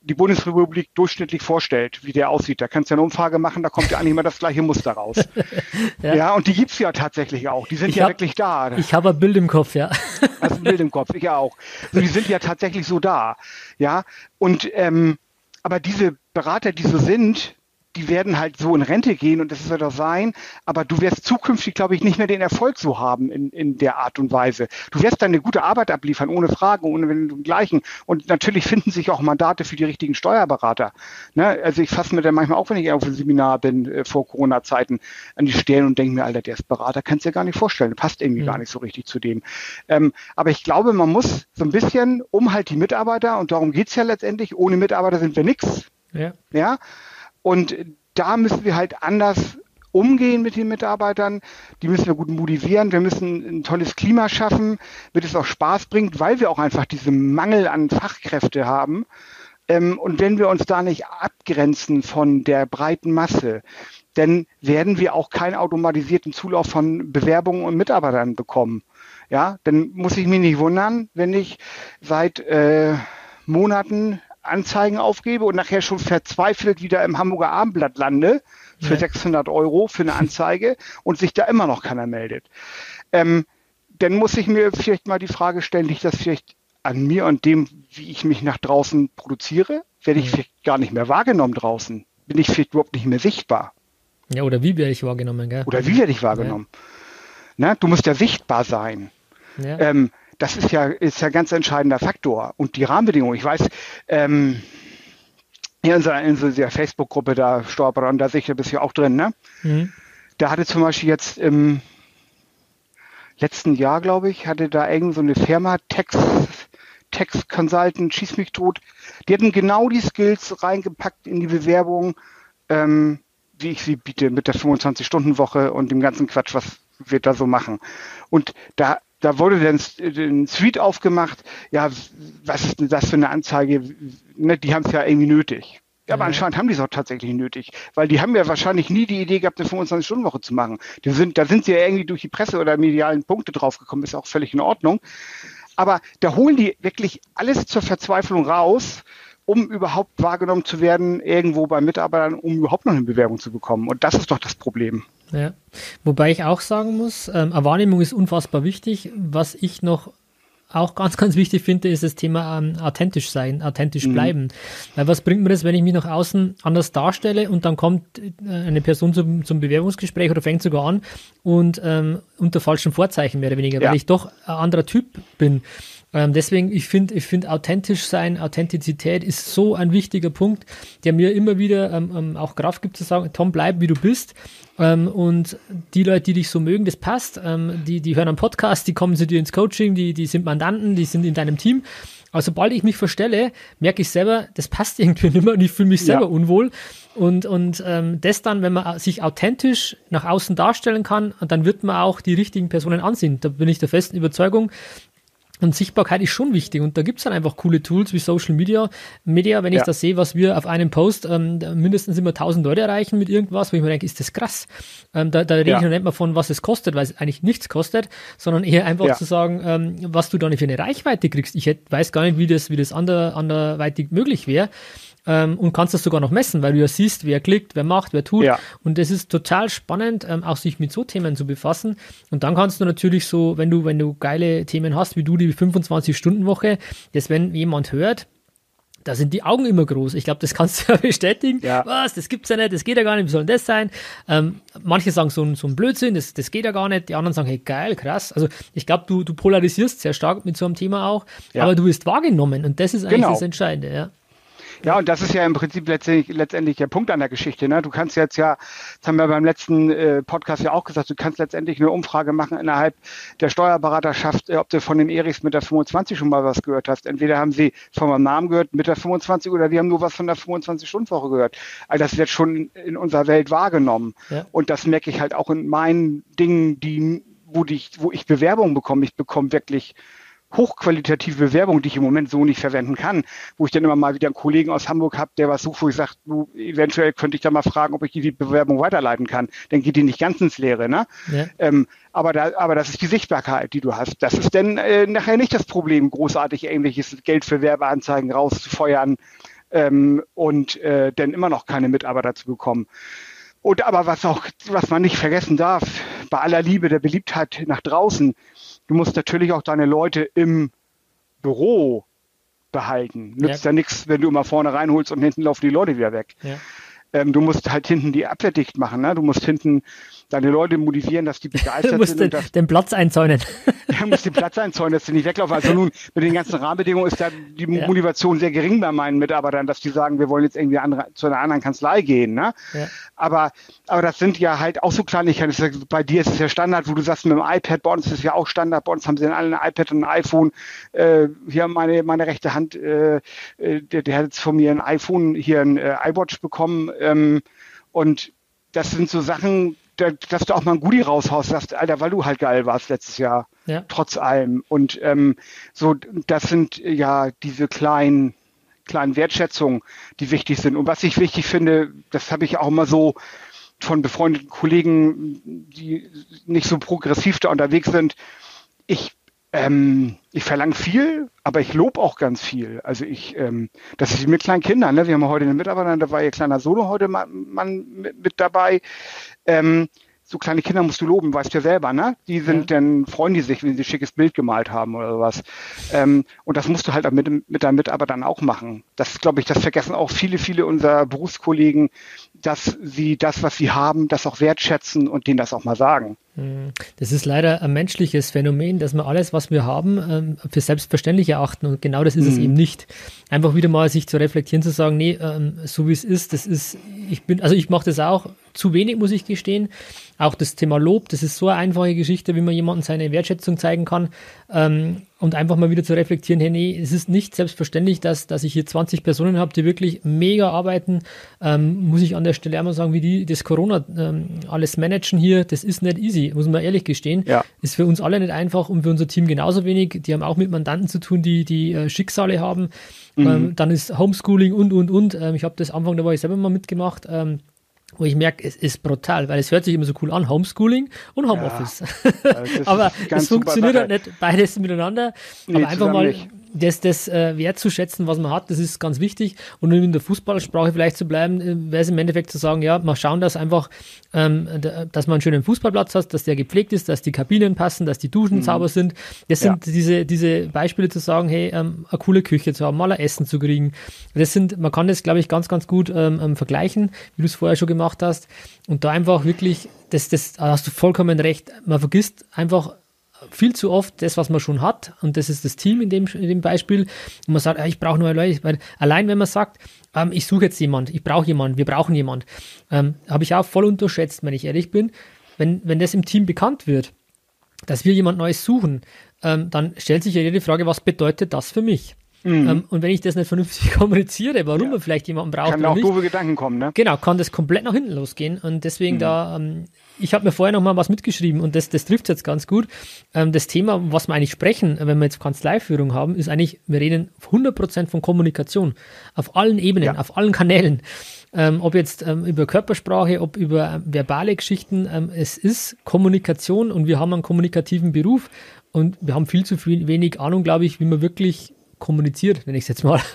die Bundesrepublik durchschnittlich vorstellt, wie der aussieht. Da kannst du eine Umfrage machen, da kommt ja eigentlich immer das gleiche Muster raus. ja. ja. und die gibt's ja tatsächlich auch. Die sind ich ja hab, wirklich da. Ich habe ein Bild im Kopf, ja. Also ein Bild im Kopf, ich auch. Und die sind ja tatsächlich so da. Ja, und ähm, aber diese Berater, die so sind, die werden halt so in Rente gehen und das wird auch sein, aber du wirst zukünftig, glaube ich, nicht mehr den Erfolg so haben in, in der Art und Weise. Du wirst deine gute Arbeit abliefern, ohne Fragen, ohne wenn du gleichen. Und natürlich finden sich auch Mandate für die richtigen Steuerberater. Ne? Also ich fasse mir dann manchmal auch, wenn ich auf einem Seminar bin, äh, vor Corona-Zeiten, an die Stellen und denke mir, Alter, der ist Berater, kannst du dir gar nicht vorstellen, passt irgendwie mhm. gar nicht so richtig zu dem. Ähm, aber ich glaube, man muss so ein bisschen um halt die Mitarbeiter, und darum geht's ja letztendlich, ohne Mitarbeiter sind wir nichts. Ja. ja? Und da müssen wir halt anders umgehen mit den Mitarbeitern. Die müssen wir gut motivieren. Wir müssen ein tolles Klima schaffen, damit es auch Spaß bringt, weil wir auch einfach diesen Mangel an Fachkräfte haben. Ähm, und wenn wir uns da nicht abgrenzen von der breiten Masse, dann werden wir auch keinen automatisierten Zulauf von Bewerbungen und Mitarbeitern bekommen. Ja, dann muss ich mich nicht wundern, wenn ich seit äh, Monaten Anzeigen aufgebe und nachher schon verzweifelt wieder im Hamburger Abendblatt lande für ja. 600 Euro für eine Anzeige und sich da immer noch keiner meldet. Ähm, dann muss ich mir vielleicht mal die Frage stellen, liegt das vielleicht an mir und dem, wie ich mich nach draußen produziere? Werde ich vielleicht gar nicht mehr wahrgenommen draußen? Bin ich vielleicht überhaupt nicht mehr sichtbar? Ja, oder wie werde ich wahrgenommen, gell? Oder wie werde ich wahrgenommen? Ja. Na, du musst ja sichtbar sein. Ja. Ähm, das ist ja, ist ja ein ganz entscheidender Faktor. Und die Rahmenbedingungen, ich weiß, ähm, in unserer, in unserer Facebook-Gruppe da, Steuerberater, da sicher bist du ja auch drin, ne? Mhm. Da hatte zum Beispiel jetzt im letzten Jahr, glaube ich, hatte da irgend so eine Firma, Text, Text Consultant, schieß mich tot, die hatten genau die Skills reingepackt in die Bewerbung, ähm, wie ich sie biete, mit der 25-Stunden-Woche und dem ganzen Quatsch, was wir da so machen. Und da da wurde dann ein Suite aufgemacht, ja, was ist denn das für eine Anzeige? Ne, die haben es ja irgendwie nötig. Ja, aber anscheinend haben die es auch tatsächlich nötig, weil die haben ja wahrscheinlich nie die Idee gehabt, eine 25-Stunden-Woche zu machen. Die sind, da sind sie ja irgendwie durch die Presse oder medialen Punkte draufgekommen, ist auch völlig in Ordnung. Aber da holen die wirklich alles zur Verzweiflung raus, um überhaupt wahrgenommen zu werden, irgendwo bei Mitarbeitern, um überhaupt noch eine Bewerbung zu bekommen. Und das ist doch das Problem. Ja. Wobei ich auch sagen muss, ähm, eine Wahrnehmung ist unfassbar wichtig. Was ich noch auch ganz, ganz wichtig finde, ist das Thema ähm, authentisch sein, authentisch mhm. bleiben. Weil was bringt mir das, wenn ich mich nach außen anders darstelle und dann kommt äh, eine Person zum, zum Bewerbungsgespräch oder fängt sogar an und ähm, unter falschen Vorzeichen mehr oder weniger, ja. weil ich doch ein anderer Typ bin. Ähm, deswegen, ich finde, ich finde authentisch sein, Authentizität ist so ein wichtiger Punkt, der mir immer wieder ähm, ähm, auch Kraft gibt zu sagen, Tom, bleib wie du bist. Ähm, und die Leute, die dich so mögen, das passt. Ähm, die, die hören am Podcast, die kommen zu dir ins Coaching, die, die sind Mandanten, die sind in deinem Team. Aber sobald ich mich verstelle, merke ich selber, das passt irgendwie nicht mehr und ich fühle mich selber ja. unwohl. Und, und ähm, das dann, wenn man sich authentisch nach außen darstellen kann, dann wird man auch die richtigen Personen ansehen. Da bin ich der festen Überzeugung, und Sichtbarkeit ist schon wichtig. Und da gibt's dann einfach coole Tools wie Social Media. Media, wenn ich ja. das sehe, was wir auf einem Post ähm, mindestens immer 1000 Leute erreichen mit irgendwas, wo ich mir denke, ist das krass. Ähm, da, da rede ja. ich noch nicht mal von, was es kostet, weil es eigentlich nichts kostet, sondern eher einfach ja. zu sagen, ähm, was du dann für eine Reichweite kriegst. Ich hätte, weiß gar nicht, wie das, wie das ander, anderweitig möglich wäre ähm, und kannst das sogar noch messen, weil du ja siehst, wer klickt, wer macht, wer tut. Ja. Und das ist total spannend, ähm, auch sich mit so Themen zu befassen. Und dann kannst du natürlich so, wenn du, wenn du geile Themen hast, wie du die 25-Stunden-Woche, dass wenn jemand hört, da sind die Augen immer groß. Ich glaube, das kannst du ja bestätigen. Ja. Was, das gibt's ja nicht, das geht ja gar nicht, wie soll denn das sein? Ähm, manche sagen so, ein, so ein Blödsinn, das, das geht ja gar nicht. Die anderen sagen, hey, geil, krass. Also ich glaube, du, du polarisierst sehr stark mit so einem Thema auch, ja. aber du wirst wahrgenommen und das ist eigentlich genau. das Entscheidende, ja. Ja, und das ist ja im Prinzip letztendlich, letztendlich der Punkt an der Geschichte. Ne? Du kannst jetzt ja, das haben wir beim letzten äh, Podcast ja auch gesagt, du kannst letztendlich eine Umfrage machen innerhalb der Steuerberaterschaft, äh, ob du von den Erichs mit der 25 schon mal was gehört hast. Entweder haben sie von meinem Namen gehört mit der 25 oder wir haben nur was von der 25-Stunden-Woche gehört. Also das wird schon in unserer Welt wahrgenommen. Ja. Und das merke ich halt auch in meinen Dingen, die, wo, die, wo ich Bewerbungen bekomme. Ich bekomme wirklich hochqualitative Bewerbung, die ich im Moment so nicht verwenden kann, wo ich dann immer mal wieder einen Kollegen aus Hamburg habe, der was sucht, wo ich sage, du, eventuell könnte ich da mal fragen, ob ich die Bewerbung weiterleiten kann. Dann geht die nicht ganz ins Leere. Ne? Ja. Ähm, aber, da, aber das ist die Sichtbarkeit, die du hast. Das ist dann äh, nachher nicht das Problem, großartig irgendwelches Geld für Werbeanzeigen rauszufeuern ähm, und äh, dann immer noch keine Mitarbeiter zu bekommen. Und aber was auch, was man nicht vergessen darf, bei aller Liebe der Beliebtheit nach draußen, du musst natürlich auch deine Leute im Büro behalten. Nützt ja, ja nichts, wenn du immer vorne reinholst und hinten laufen die Leute wieder weg. Ja. Ähm, du musst halt hinten die Abwehr dicht machen. Ne? Du musst hinten deine Leute motivieren, dass die begeistert du musst sind. Den, dass, den Platz einzäunen. Ja, musst den Platz einzäunen, dass sie nicht weglaufen. Also nun, mit den ganzen Rahmenbedingungen ist da die ja. Motivation sehr gering bei meinen Mitarbeitern, dass die sagen, wir wollen jetzt irgendwie andere, zu einer anderen Kanzlei gehen. Ne? Ja. Aber, aber das sind ja halt auch so Kleinigkeiten. Bei dir ist es ja Standard, wo du sagst, mit dem iPad, bei uns ist es ja auch Standard, bei uns haben sie dann alle ein iPad und ein iPhone. Äh, hier meine, meine rechte Hand, äh, äh der, der hat jetzt von mir ein iPhone, hier ein äh, iWatch bekommen. Ähm, und das sind so Sachen, dass du auch mal ein Goodie raushaust, sagst, Alter, weil du halt geil warst letztes Jahr, ja. trotz allem. Und ähm, so, das sind ja diese kleinen, kleinen Wertschätzungen, die wichtig sind. Und was ich wichtig finde, das habe ich auch immer so von befreundeten Kollegen, die nicht so progressiv da unterwegs sind. Ich ähm, ich verlange viel, aber ich lobe auch ganz viel. Also ich, ähm, das ist mit kleinen Kindern. Ne? Wir haben heute eine Mitarbeiterin, da war ihr kleiner Solo heute mal, Mann mit, mit dabei. Ähm, so kleine Kinder musst du loben, weißt du ja selber, ne? Die sind, ja. dann freuen die sich, wenn sie ein schickes Bild gemalt haben oder sowas. Ähm, und das musst du halt mit, mit deinen Mitarbeitern auch machen. Das glaube ich, das vergessen auch viele, viele unserer Berufskollegen, dass sie das, was sie haben, das auch wertschätzen und denen das auch mal sagen. Das ist leider ein menschliches Phänomen, dass wir alles, was wir haben, ähm, für selbstverständlich erachten. Und genau das ist mhm. es eben nicht. Einfach wieder mal sich zu reflektieren, zu sagen, nee, ähm, so wie es ist, das ist, ich bin, also ich mache das auch zu wenig, muss ich gestehen. Auch das Thema Lob, das ist so eine einfache Geschichte, wie man jemandem seine Wertschätzung zeigen kann. Ähm, und einfach mal wieder zu reflektieren, hey, nee, es ist nicht selbstverständlich, dass, dass ich hier 20 Personen habe, die wirklich mega arbeiten. Ähm, muss ich an der Stelle einmal sagen, wie die das Corona ähm, alles managen hier, das ist nicht easy, muss man ehrlich gestehen. Ja. Ist für uns alle nicht einfach und für unser Team genauso wenig. Die haben auch mit Mandanten zu tun, die, die äh, Schicksale haben. Mhm. Ähm, dann ist Homeschooling und, und, und. Ähm, ich habe das Anfang, da war ich selber mal mitgemacht. Wo ich merke, es ist brutal, weil es hört sich immer so cool an, Homeschooling und Homeoffice. Ja, Aber es funktioniert halt nicht beides miteinander. Nee, Aber einfach mal nicht das, das äh, wertzuschätzen, was man hat, das ist ganz wichtig. Und um in der Fußballsprache vielleicht zu bleiben, äh, wäre es im Endeffekt zu sagen, ja, mal schauen, dass einfach, ähm, dass man einen schönen Fußballplatz hat, dass der gepflegt ist, dass die Kabinen passen, dass die Duschen mhm. sauber sind. Das sind ja. diese, diese Beispiele zu sagen, hey, ähm, eine coole Küche zu haben, mal ein Essen zu kriegen. Das sind, man kann das, glaube ich, ganz, ganz gut ähm, ähm vergleichen, wie du es vorher schon gemacht hast. Und da einfach wirklich, das, das da hast du vollkommen recht, man vergisst einfach viel zu oft das, was man schon hat, und das ist das Team in dem, in dem Beispiel, und man sagt, ja, ich brauche neue Leute, weil allein wenn man sagt, ähm, ich suche jetzt jemand, ich brauche jemanden, wir brauchen jemand, ähm, habe ich auch voll unterschätzt, wenn ich ehrlich bin, wenn, wenn das im Team bekannt wird, dass wir jemand Neues suchen, ähm, dann stellt sich ja die Frage, was bedeutet das für mich? Mhm. Ähm, und wenn ich das nicht vernünftig kommuniziere, warum ja. man vielleicht jemanden braucht. Kann auch nicht, doofe Gedanken kommen, ne? Genau, kann das komplett nach hinten losgehen. Und deswegen mhm. da, ähm, ich habe mir vorher noch mal was mitgeschrieben und das, das trifft jetzt ganz gut. Ähm, das Thema, was wir eigentlich sprechen, wenn wir jetzt Kanzleiführung haben, ist eigentlich, wir reden 100% von Kommunikation. Auf allen Ebenen, ja. auf allen Kanälen. Ähm, ob jetzt ähm, über Körpersprache, ob über ähm, verbale Geschichten, ähm, es ist Kommunikation und wir haben einen kommunikativen Beruf und wir haben viel zu viel, wenig Ahnung, glaube ich, wie man wirklich kommuniziert, nenne ich es jetzt mal.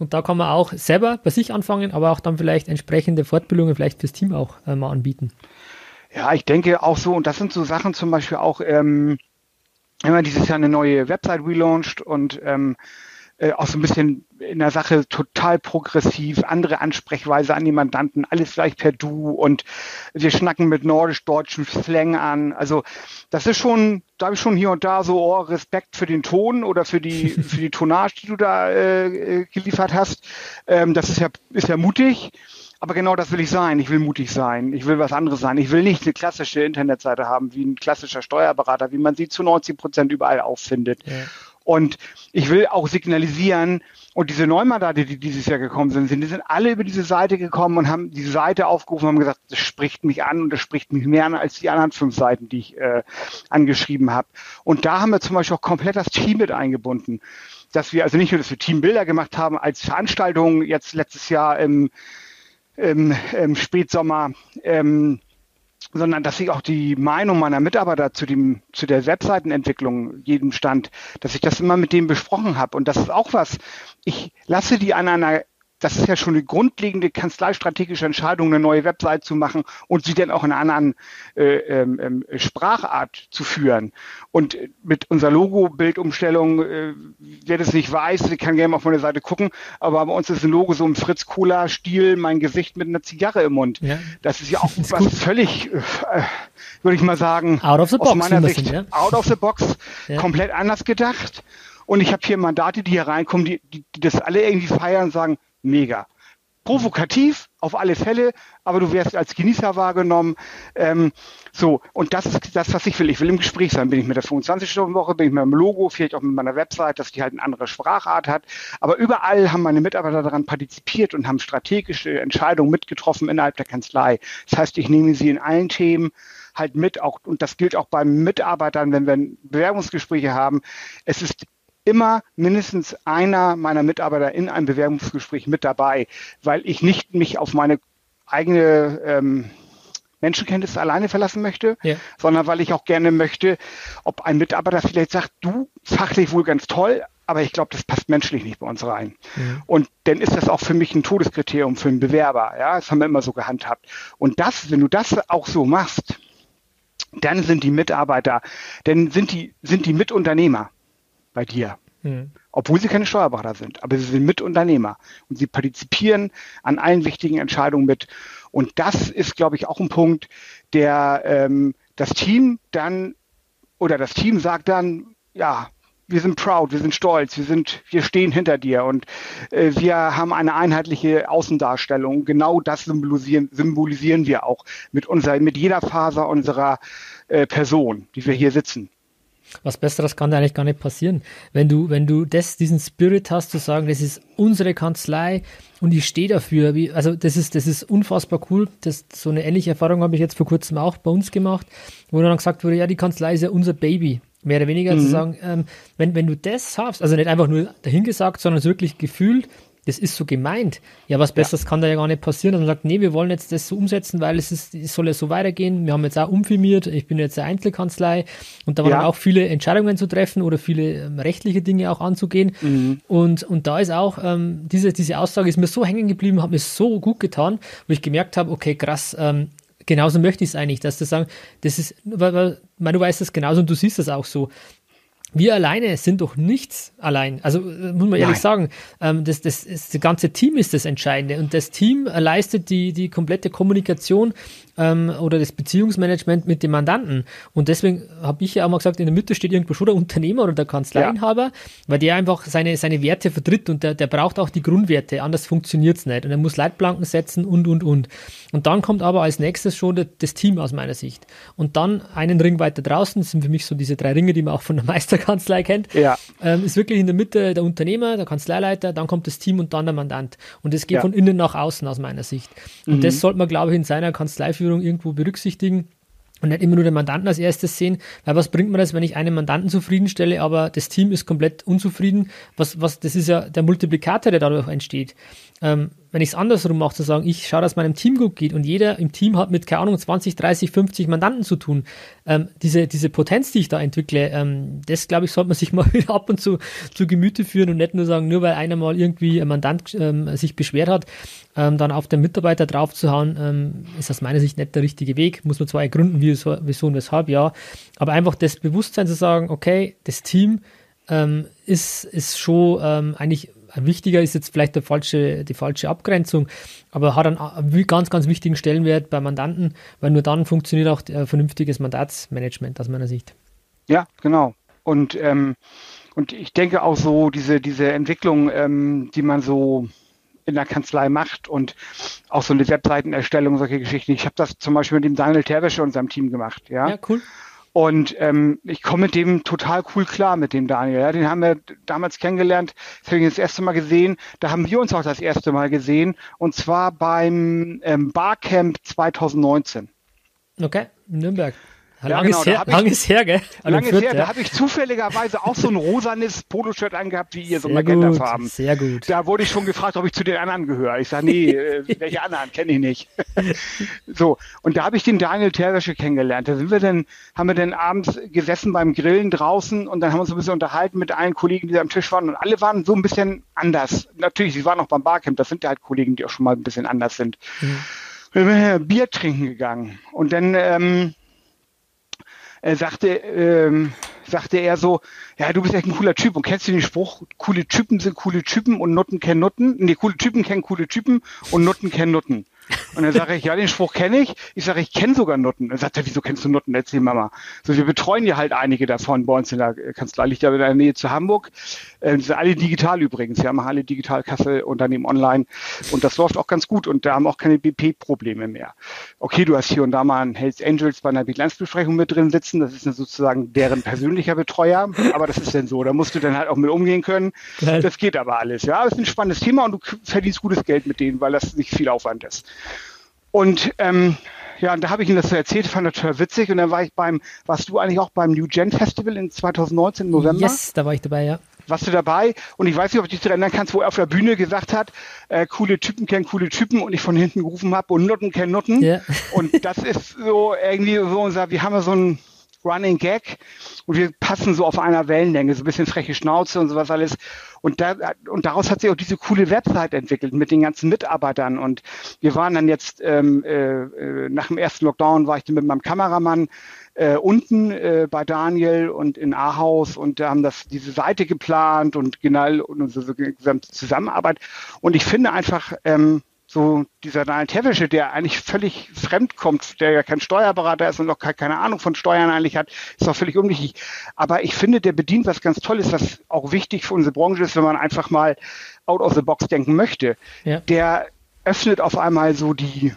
Und da kann man auch selber bei sich anfangen, aber auch dann vielleicht entsprechende Fortbildungen vielleicht fürs Team auch äh, mal anbieten. Ja, ich denke auch so, und das sind so Sachen zum Beispiel auch, ähm, wenn man dieses Jahr eine neue Website relaunched und ähm, äh, auch so ein bisschen in der Sache total progressiv, andere Ansprechweise an die Mandanten, alles gleich per Du und wir schnacken mit nordisch-deutschen Slang an. Also das ist schon, da habe ich schon hier und da so oh, Respekt für den Ton oder für die für die Tonage, die du da äh, äh, geliefert hast. Ähm, das ist ja ist ja mutig. Aber genau das will ich sein. Ich will mutig sein. Ich will was anderes sein. Ich will nicht eine klassische Internetseite haben wie ein klassischer Steuerberater, wie man sie zu 90 Prozent überall auffindet. Ja. Und ich will auch signalisieren, und diese Neumandate, die dieses Jahr gekommen sind, sind, die sind alle über diese Seite gekommen und haben diese Seite aufgerufen und haben gesagt, das spricht mich an und das spricht mich mehr an als die anderen fünf Seiten, die ich äh, angeschrieben habe. Und da haben wir zum Beispiel auch komplett das Team mit eingebunden. Dass wir also nicht nur, dass wir Teambilder gemacht haben als Veranstaltung jetzt letztes Jahr im, im, im Spätsommer, ähm, sondern dass ich auch die Meinung meiner Mitarbeiter zu dem zu der Webseitenentwicklung jedem stand, dass ich das immer mit denen besprochen habe und das ist auch was. Ich lasse die an einer das ist ja schon eine grundlegende kanzleistrategische Entscheidung, eine neue Website zu machen und sie dann auch in einer anderen äh, ähm, ähm Sprachart zu führen. Und mit unserer Logo-Bildumstellung, äh, wer das nicht weiß, kann gerne mal auf meine Seite gucken, aber bei uns ist ein Logo so im Fritz Cola-Stil, mein Gesicht mit einer Zigarre im Mund. Ja. Das ist ja auch ist was gut. völlig, äh, würde ich mal sagen, out of the box, aus meiner Sicht, ja? out of the box, ja. komplett anders gedacht. Und ich habe hier Mandate, die hier reinkommen, die, die, die das alle irgendwie feiern und sagen, mega. Provokativ auf alle Fälle, aber du wirst als Genießer wahrgenommen. Ähm, so, und das ist das, was ich will. Ich will im Gespräch sein. Bin ich mit der 25-Stunden-Woche, bin ich mit dem Logo, vielleicht auch mit meiner Website, dass die halt eine andere Sprachart hat. Aber überall haben meine Mitarbeiter daran partizipiert und haben strategische Entscheidungen mitgetroffen innerhalb der Kanzlei. Das heißt, ich nehme sie in allen Themen halt mit, auch, und das gilt auch bei Mitarbeitern, wenn wir Bewerbungsgespräche haben. Es ist immer mindestens einer meiner Mitarbeiter in einem Bewerbungsgespräch mit dabei, weil ich nicht mich auf meine eigene ähm, Menschenkenntnis alleine verlassen möchte, ja. sondern weil ich auch gerne möchte, ob ein Mitarbeiter vielleicht sagt, du fachlich wohl ganz toll, aber ich glaube, das passt menschlich nicht bei uns rein. Ja. Und dann ist das auch für mich ein Todeskriterium für einen Bewerber. Ja, das haben wir immer so gehandhabt. Und das, wenn du das auch so machst, dann sind die Mitarbeiter, dann sind die, sind die Mitunternehmer bei dir. Mhm. Obwohl sie keine Steuerberater sind, aber sie sind Mitunternehmer und sie partizipieren an allen wichtigen Entscheidungen mit. Und das ist, glaube ich, auch ein Punkt, der ähm, das Team dann oder das Team sagt dann, ja, wir sind proud, wir sind stolz, wir sind, wir stehen hinter dir und äh, wir haben eine einheitliche Außendarstellung. Genau das symbolisieren, symbolisieren wir auch mit unserer, mit jeder Faser unserer äh, Person, die wir hier sitzen. Was Besseres kann da eigentlich gar nicht passieren. Wenn du, wenn du das, diesen Spirit hast, zu sagen, das ist unsere Kanzlei und ich stehe dafür. Wie, also das ist, das ist unfassbar cool. Das, so eine ähnliche Erfahrung habe ich jetzt vor kurzem auch bei uns gemacht, wo dann gesagt wurde, ja, die Kanzlei ist ja unser Baby. Mehr oder weniger mhm. zu sagen, ähm, wenn, wenn du das hast, also nicht einfach nur dahingesagt, sondern es wirklich gefühlt, das ist so gemeint. Ja, was Besseres ja. kann da ja gar nicht passieren. Und man sagt, nee, wir wollen jetzt das so umsetzen, weil es ist, es soll ja so weitergehen. Wir haben jetzt auch umfirmiert. Ich bin jetzt eine Einzelkanzlei und da waren ja. auch viele Entscheidungen zu treffen oder viele ähm, rechtliche Dinge auch anzugehen. Mhm. Und, und da ist auch, ähm, diese, diese Aussage ist mir so hängen geblieben, hat mir so gut getan, wo ich gemerkt habe, okay, krass, ähm, genauso möchte ich es eigentlich, dass du sagen, das ist, weil, weil, weil du weißt das genauso und du siehst das auch so wir alleine sind doch nichts allein. Also äh, muss man ehrlich Nein. sagen, ähm, das, das, das, das ganze Team ist das Entscheidende und das Team leistet die, die komplette Kommunikation ähm, oder das Beziehungsmanagement mit dem Mandanten. Und deswegen habe ich ja auch mal gesagt, in der Mitte steht irgendwo schon der Unternehmer oder der Kanzleiinhaber, ja. weil der einfach seine, seine Werte vertritt und der, der braucht auch die Grundwerte, anders funktioniert es nicht. Und er muss Leitplanken setzen und, und, und. Und dann kommt aber als nächstes schon das Team aus meiner Sicht. Und dann einen Ring weiter draußen, das sind für mich so diese drei Ringe, die man auch von der Meisterkanzlei kennt, ja. ähm, ist wirklich in der Mitte der Unternehmer, der Kanzleileiter, dann kommt das Team und dann der Mandant. Und das geht ja. von innen nach außen aus meiner Sicht. Und mhm. das sollte man, glaube ich, in seiner Kanzlei für Geschäftsführung irgendwo berücksichtigen und nicht immer nur den Mandanten als erstes sehen, weil was bringt mir das, wenn ich einen Mandanten zufriedenstelle, aber das Team ist komplett unzufrieden? Was, was, das ist ja der Multiplikator, der dadurch entsteht. Ähm, wenn ich es andersrum mache, zu sagen, ich schaue, dass meinem Team gut geht und jeder im Team hat mit, keine Ahnung, 20, 30, 50 Mandanten zu tun. Ähm, diese, diese Potenz, die ich da entwickle, ähm, das, glaube ich, sollte man sich mal ab und zu zu Gemüte führen und nicht nur sagen, nur weil einer mal irgendwie ein Mandant ähm, sich beschwert hat, ähm, dann auf den Mitarbeiter draufzuhauen, ähm, ist aus meiner Sicht nicht der richtige Weg. Muss man zwar ergründen, wieso, wieso und weshalb, ja, aber einfach das Bewusstsein zu sagen, okay, das Team ähm, ist, ist schon eigentlich wichtiger ist jetzt vielleicht der falsche, die falsche Abgrenzung, aber hat einen ganz, ganz wichtigen Stellenwert bei Mandanten, weil nur dann funktioniert auch äh, vernünftiges Mandatsmanagement aus meiner Sicht. Ja, genau. Und, ähm, und ich denke auch so, diese, diese Entwicklung, ähm, die man so in der Kanzlei macht und auch so eine Webseitenerstellung, solche Geschichten. Ich habe das zum Beispiel mit dem Daniel Terwäsche und seinem Team gemacht. Ja, ja cool. Und ähm, ich komme mit dem total cool klar, mit dem Daniel. Ja, den haben wir damals kennengelernt, das habe ich das erste Mal gesehen. Da haben wir uns auch das erste Mal gesehen. Und zwar beim ähm, Barcamp 2019. Okay, Nürnberg. Ja, lang, genau, ist her, lang ist her, gell? Lang ist her, ja. da habe ich zufälligerweise auch so ein rosanes Poloshirt angehabt, wie ihr, so Magenta-Farben. Sehr gut. Da wurde ich schon gefragt, ob ich zu den anderen gehöre. Ich sage, nee, äh, welche anderen kenne ich nicht. so, und da habe ich den Daniel Terwäsche kennengelernt. Da sind wir dann, haben wir dann abends gesessen beim Grillen draußen und dann haben wir uns ein bisschen unterhalten mit allen Kollegen, die da am Tisch waren und alle waren so ein bisschen anders. Natürlich, sie waren auch beim Barcamp, das sind ja halt Kollegen, die auch schon mal ein bisschen anders sind. Mhm. Wir sind Bier trinken gegangen und dann ähm, äh, sagte, ähm, sagte er so, ja, du bist echt ein cooler Typ und kennst du den Spruch, coole Typen sind coole Typen und Nutten kennen Nutten? Nee, coole Typen kennen coole Typen und Nutten kennen Nutten. Und dann sage ich, ja, den Spruch kenne ich. Ich sage, ich kenne sogar Nutten. Dann sagt er, wieso kennst du Nutten? Erzähl Mama. So, wir betreuen ja halt einige davon bei uns in der Kanzlei, liegt ja in der Nähe zu Hamburg. Äh, sind alle digital übrigens. Wir haben alle Digitalkasse und daneben online. Und das läuft auch ganz gut und da haben auch keine BP-Probleme mehr. Okay, du hast hier und da mal einen Hells Angels bei einer Bilanzbesprechung mit drin sitzen. Das ist sozusagen deren persönlicher Betreuer. Aber das ist denn so. Da musst du dann halt auch mit umgehen können. Das geht aber alles. Ja, das ist ein spannendes Thema und du verdienst gutes Geld mit denen, weil das nicht viel Aufwand ist. Und ähm, ja, und da habe ich ihm das so erzählt, fand das total witzig. Und dann war ich beim, warst du eigentlich auch beim New Gen Festival in 2019 November? Yes, da war ich dabei, ja. Warst du dabei? Und ich weiß nicht, ob du dich erinnern kannst, wo er auf der Bühne gesagt hat, äh, coole Typen kennen coole Typen und ich von hinten gerufen habe und Nutten kennen Nutten. Yeah. Und das ist so irgendwie so unser, wir haben ja so ein Running Gag und wir passen so auf einer Wellenlänge, so ein bisschen freche Schnauze und sowas alles. Und, da, und daraus hat sich auch diese coole Website entwickelt mit den ganzen Mitarbeitern. Und wir waren dann jetzt ähm, äh, äh nach dem ersten Lockdown war ich dann mit meinem Kameramann äh, unten äh, bei Daniel und in Ahaus und haben das diese Seite geplant und genau und unsere gesamte Zusammenarbeit. Und ich finde einfach, ähm, so dieser Daniel Tewische, der eigentlich völlig fremd kommt, der ja kein Steuerberater ist und noch keine Ahnung von Steuern eigentlich hat, ist auch völlig unwichtig. Aber ich finde, der bedient was ganz Tolles, was auch wichtig für unsere Branche ist, wenn man einfach mal out of the box denken möchte. Ja. Der öffnet auf einmal so die,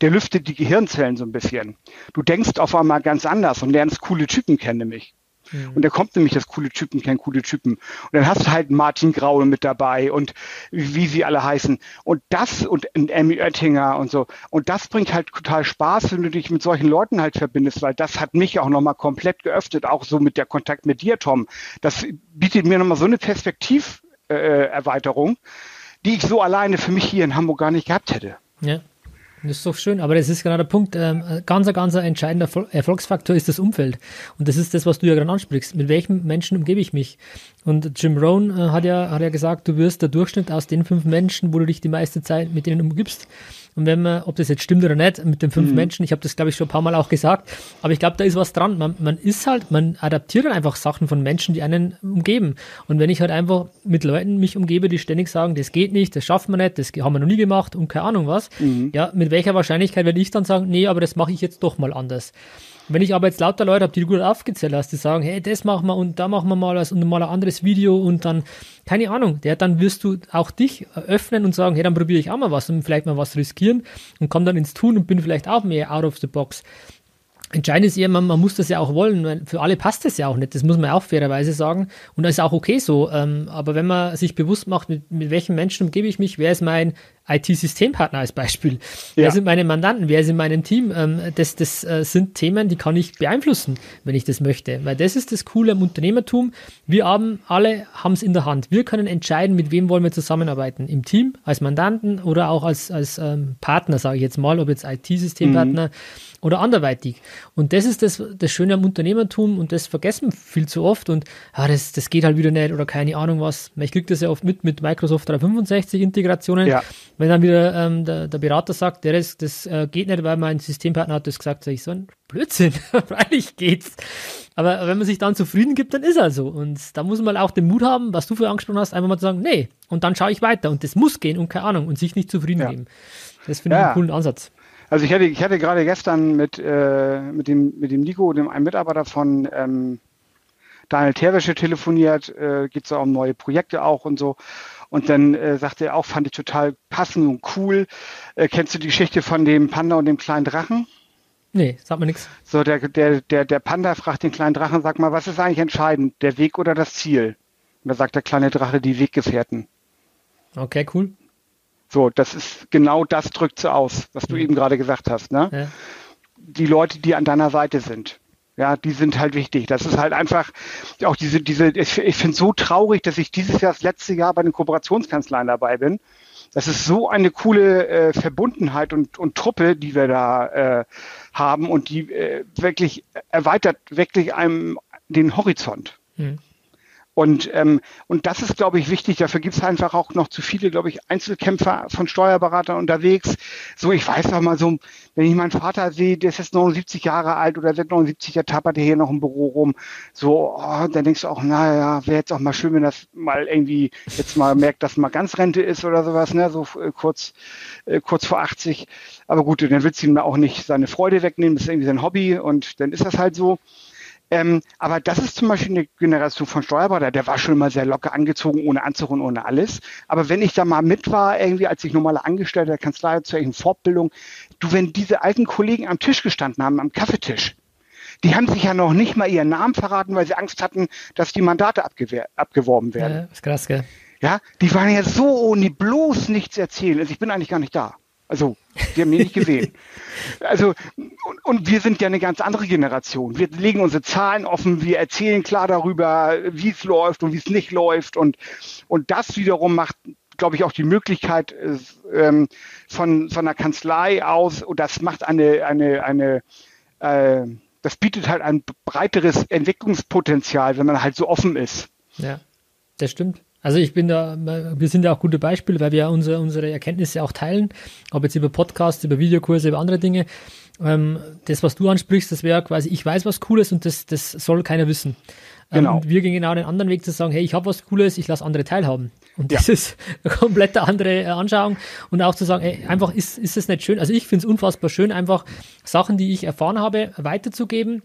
der lüftet die Gehirnzellen so ein bisschen. Du denkst auf einmal ganz anders und lernst coole Typen kennen nämlich. Mhm. Und da kommt nämlich das coole Typen, kein coole Typen. Und dann hast du halt Martin Graue mit dabei und wie sie alle heißen. Und das und Emmy Oettinger und so. Und das bringt halt total Spaß, wenn du dich mit solchen Leuten halt verbindest, weil das hat mich auch nochmal komplett geöffnet, auch so mit der Kontakt mit dir, Tom. Das bietet mir nochmal so eine Perspektiverweiterung, äh, die ich so alleine für mich hier in Hamburg gar nicht gehabt hätte. Ja. Das ist doch schön, aber das ist genau der Punkt. Ähm, ganz, ganz ein entscheidender Erfolgsfaktor ist das Umfeld. Und das ist das, was du ja gerade ansprichst. Mit welchen Menschen umgebe ich mich? Und Jim Rohn äh, hat, ja, hat ja gesagt, du wirst der Durchschnitt aus den fünf Menschen, wo du dich die meiste Zeit mit denen umgibst. Und wenn man, ob das jetzt stimmt oder nicht, mit den fünf mhm. Menschen, ich habe das, glaube ich, schon ein paar Mal auch gesagt, aber ich glaube, da ist was dran. Man, man ist halt, man adaptiert dann einfach Sachen von Menschen, die einen umgeben. Und wenn ich halt einfach mit Leuten mich umgebe, die ständig sagen, das geht nicht, das schaffen wir nicht, das haben wir noch nie gemacht und keine Ahnung was, mhm. ja, mit welcher Wahrscheinlichkeit werde ich dann sagen, nee, aber das mache ich jetzt doch mal anders. Wenn ich aber jetzt lauter Leute habe, die du gut aufgezählt hast, die sagen, hey, das machen wir und da machen wir mal was und mal ein anderes Video und dann, keine Ahnung, der, dann wirst du auch dich öffnen und sagen, hey, dann probiere ich auch mal was und vielleicht mal was riskieren und komme dann ins Tun und bin vielleicht auch mehr out of the box. Entscheidend ist eher, man, man muss das ja auch wollen, für alle passt das ja auch nicht, das muss man auch fairerweise sagen. Und das ist auch okay so. Ähm, aber wenn man sich bewusst macht, mit, mit welchen Menschen umgebe ich mich, wer ist mein IT-Systempartner als Beispiel, ja. wer sind meine Mandanten, wer ist in meinem Team, ähm, das, das äh, sind Themen, die kann ich beeinflussen, wenn ich das möchte. Weil das ist das Coole am Unternehmertum. Wir haben alle haben es in der Hand. Wir können entscheiden, mit wem wollen wir zusammenarbeiten. Im Team, als Mandanten oder auch als, als ähm, Partner, sage ich jetzt mal, ob jetzt IT-Systempartner. Mhm oder anderweitig. Und das ist das, das Schöne am Unternehmertum und das vergessen viel zu oft und ah, das, das geht halt wieder nicht oder keine Ahnung was. Ich kriege das ja oft mit mit Microsoft 365 Integrationen. Ja. Wenn dann wieder ähm, der, der, Berater sagt, der das, das äh, geht nicht, weil mein Systempartner hat das gesagt, sage ich so ein Blödsinn. Freilich geht's. Aber wenn man sich dann zufrieden gibt, dann ist er so. Und da muss man auch den Mut haben, was du vorher angesprochen hast, einfach mal zu sagen, nee, und dann schaue ich weiter. Und das muss gehen und keine Ahnung und sich nicht zufrieden ja. geben. Das finde ich einen coolen Ansatz. Also ich hatte, ich hatte gerade gestern mit, äh, mit, dem, mit dem Nico, dem einen Mitarbeiter von ähm, Daniel Terwäsche telefoniert, äh, geht so um neue Projekte auch und so. Und dann äh, sagte er auch, fand ich total passend und cool. Äh, kennst du die Geschichte von dem Panda und dem kleinen Drachen? Nee, sagt mir nichts. So, der, der, der, der Panda fragt den kleinen Drachen, sag mal, was ist eigentlich entscheidend, der Weg oder das Ziel? Und da sagt der kleine Drache, die Weggefährten. Okay, cool. So, das ist genau das drückt so aus, was du mhm. eben gerade gesagt hast. Ne? Ja. Die Leute, die an deiner Seite sind. Ja, die sind halt wichtig. Das ist halt einfach auch diese, diese, ich, ich finde es so traurig, dass ich dieses Jahr das letzte Jahr bei den Kooperationskanzleien dabei bin. Das ist so eine coole äh, Verbundenheit und, und Truppe, die wir da äh, haben und die äh, wirklich erweitert wirklich einem den Horizont. Mhm. Und, ähm, und das ist, glaube ich, wichtig. Dafür gibt es einfach auch noch zu viele, glaube ich, Einzelkämpfer von Steuerberatern unterwegs. So, ich weiß auch mal so, wenn ich meinen Vater sehe, der ist jetzt 79 Jahre alt oder seit 79, der tappert hier noch im Büro rum. So, oh, dann denkst du auch, naja, wäre jetzt auch mal schön, wenn das mal irgendwie jetzt mal merkt, dass mal ganz Rente ist oder sowas, ne, so äh, kurz, äh, kurz vor 80. Aber gut, dann willst du ihm auch nicht seine Freude wegnehmen, das ist irgendwie sein Hobby und dann ist das halt so. Ähm, aber das ist zum Beispiel eine Generation von Steuerberater, der war schon mal sehr locker angezogen, ohne Anzug und ohne alles. Aber wenn ich da mal mit war, irgendwie als ich normaler Angestellter der Kanzlei zur irgendeiner Fortbildung, du, wenn diese alten Kollegen am Tisch gestanden haben, am Kaffeetisch, die haben sich ja noch nicht mal ihren Namen verraten, weil sie Angst hatten, dass die Mandate abgeworben werden. Ja, ist krass, gell? Ja, die waren ja so ohne bloß nichts erzählen. Also ich bin eigentlich gar nicht da. Also, die haben mich nicht gesehen. Also, und, und, wir sind ja eine ganz andere Generation. Wir legen unsere Zahlen offen, wir erzählen klar darüber, wie es läuft und wie es nicht läuft. Und, und das wiederum macht, glaube ich, auch die Möglichkeit ähm, von, von einer Kanzlei aus, und das macht eine, eine, eine äh, das bietet halt ein breiteres Entwicklungspotenzial, wenn man halt so offen ist. Ja, das stimmt. Also ich bin da, wir sind ja auch gute Beispiele, weil wir ja unsere, unsere Erkenntnisse auch teilen, ob jetzt über Podcasts, über Videokurse, über andere Dinge. Ähm, das, was du ansprichst, das wäre quasi, ich weiß was Cooles und das, das soll keiner wissen. Ähm, genau. Ähm, wir gehen genau den anderen Weg zu sagen, hey, ich habe was Cooles, ich lasse andere teilhaben. Und das ja. ist eine komplett andere äh, Anschauung. Und auch zu sagen, ey, einfach ist, ist es nicht schön. Also ich finde es unfassbar schön, einfach Sachen, die ich erfahren habe, weiterzugeben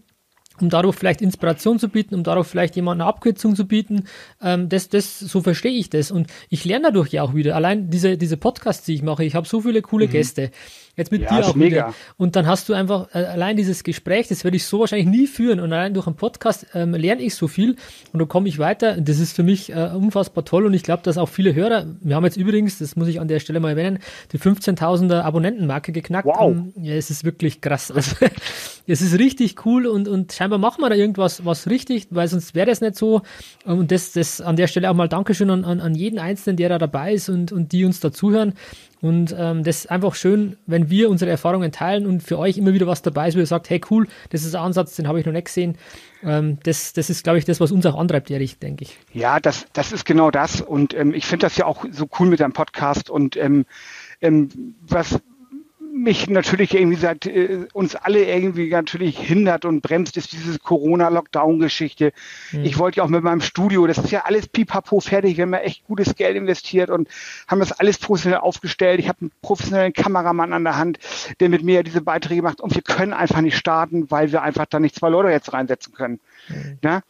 um darauf vielleicht Inspiration zu bieten, um darauf vielleicht jemand eine Abkürzung zu bieten. Ähm, das, das, so verstehe ich das. Und ich lerne dadurch ja auch wieder. Allein diese, diese Podcasts, die ich mache, ich habe so viele coole mhm. Gäste. Jetzt mit ja, dir auch mega. wieder. Und dann hast du einfach äh, allein dieses Gespräch, das werde ich so wahrscheinlich nie führen. Und allein durch einen Podcast ähm, lerne ich so viel und da komme ich weiter. Das ist für mich äh, unfassbar toll und ich glaube, dass auch viele Hörer, wir haben jetzt übrigens, das muss ich an der Stelle mal erwähnen, die 15.000er Abonnentenmarke geknackt. Wow. Um, ja, es ist wirklich krass. Also, es ist richtig cool und, und scheinbar machen wir da irgendwas was richtig, weil sonst wäre das nicht so. Und das, das an der Stelle auch mal Dankeschön an, an, an jeden Einzelnen, der da dabei ist und, und die uns dazuhören. Und ähm, das ist einfach schön, wenn wir unsere Erfahrungen teilen und für euch immer wieder was dabei ist, wo ihr sagt, hey cool, das ist ein Ansatz, den habe ich noch nicht gesehen. Ähm, das, das ist, glaube ich, das, was uns auch antreibt, ehrlich, denke ich. Ja, das, das ist genau das. Und ähm, ich finde das ja auch so cool mit deinem Podcast. Und ähm, ähm, was, mich natürlich irgendwie seit äh, uns alle irgendwie natürlich hindert und bremst, ist diese Corona-Lockdown-Geschichte. Mhm. Ich wollte ja auch mit meinem Studio, das ist ja alles pipapo fertig, wir haben ja echt gutes Geld investiert und haben das alles professionell aufgestellt. Ich habe einen professionellen Kameramann an der Hand, der mit mir diese Beiträge macht und wir können einfach nicht starten, weil wir einfach da nicht zwei Leute jetzt reinsetzen können. Mhm. Ja?